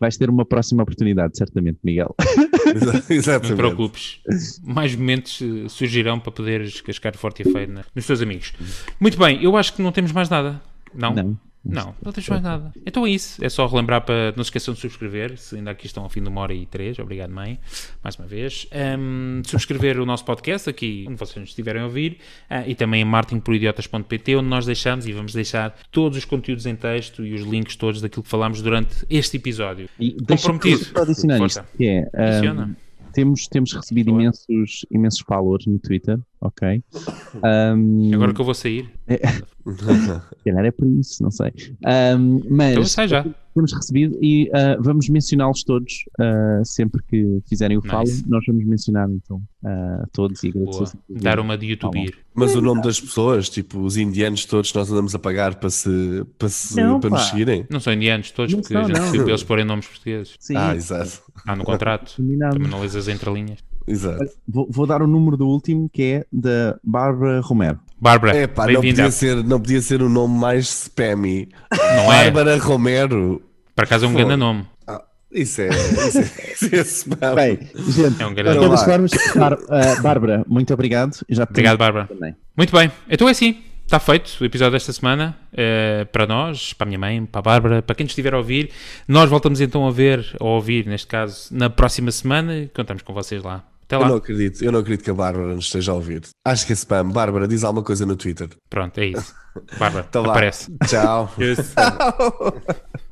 Vais ter uma próxima oportunidade, certamente, Miguel. [LAUGHS] [LAUGHS] Exatamente. Não te preocupes. Mais momentos surgirão para poderes cascar forte e feio nos teus amigos. Muito bem, eu acho que não temos mais nada. Não? Não. Não, não tens mais nada. Então é isso. É só relembrar para não se esqueçam de subscrever. Se ainda aqui estão ao fim de uma hora e três. Obrigado, mãe. Mais uma vez. Um, subscrever o nosso podcast aqui, onde vocês nos estiverem a ouvir. Uh, e também em marketingporidiotas.pt, onde nós deixamos e vamos deixar todos os conteúdos em texto e os links todos daquilo que falámos durante este episódio. E Comprometido. só adicionar isto, que é, Adiciona. temos, temos recebido imensos, imensos followers no Twitter, ok? Um, Agora que eu vou sair. [LAUGHS] Se calhar é por isso, não sei. Um, mas Então sai já. temos recebido e ah, vamos mencioná-los todos ah, sempre que fizerem o Nice. follow. Nós vamos mencionar então a todos e agradecer. Dar uma de youtuber. Mas o nome das pessoas, tipo, os indianos todos, nós andamos a pagar para, se, para, se, Não, para nos seguirem. Não são indianos todos, Não porque são, a gente decidiu eles porem nomes portugueses. Sim, Ah, exato. Ah, no contrato. combinado. Também não lês as entrelinhas. Exato. Vou, vou dar o número do último que é da Bárbara Romero. Bárbara, É pá, não podia, ser, não podia ser o nome mais spammy. Não é? Bárbara Romero. Por acaso é um grande nome. Ah, isso é. Isso é, [LAUGHS] isso é spam. Bem, gente, É um de grande nome. formas, Bar- ah, Bárbara, muito obrigado. Já Obrigado, Bárbara. também. Muito bem, então é assim. Está feito o episódio desta semana. eh, para nós, para a minha mãe, para a Bárbara, para quem nos estiver a ouvir. Nós voltamos então a ver, ou a ouvir, neste caso, na próxima semana e contamos com vocês lá. Até Eu lá. não acredito, eu não acredito que a Bárbara nos esteja a ouvir. Acho que é spam. Bárbara, diz alguma coisa no Twitter. Pronto, é isso. Bárbara, Então aparece. Tchau. Yes. [LAUGHS]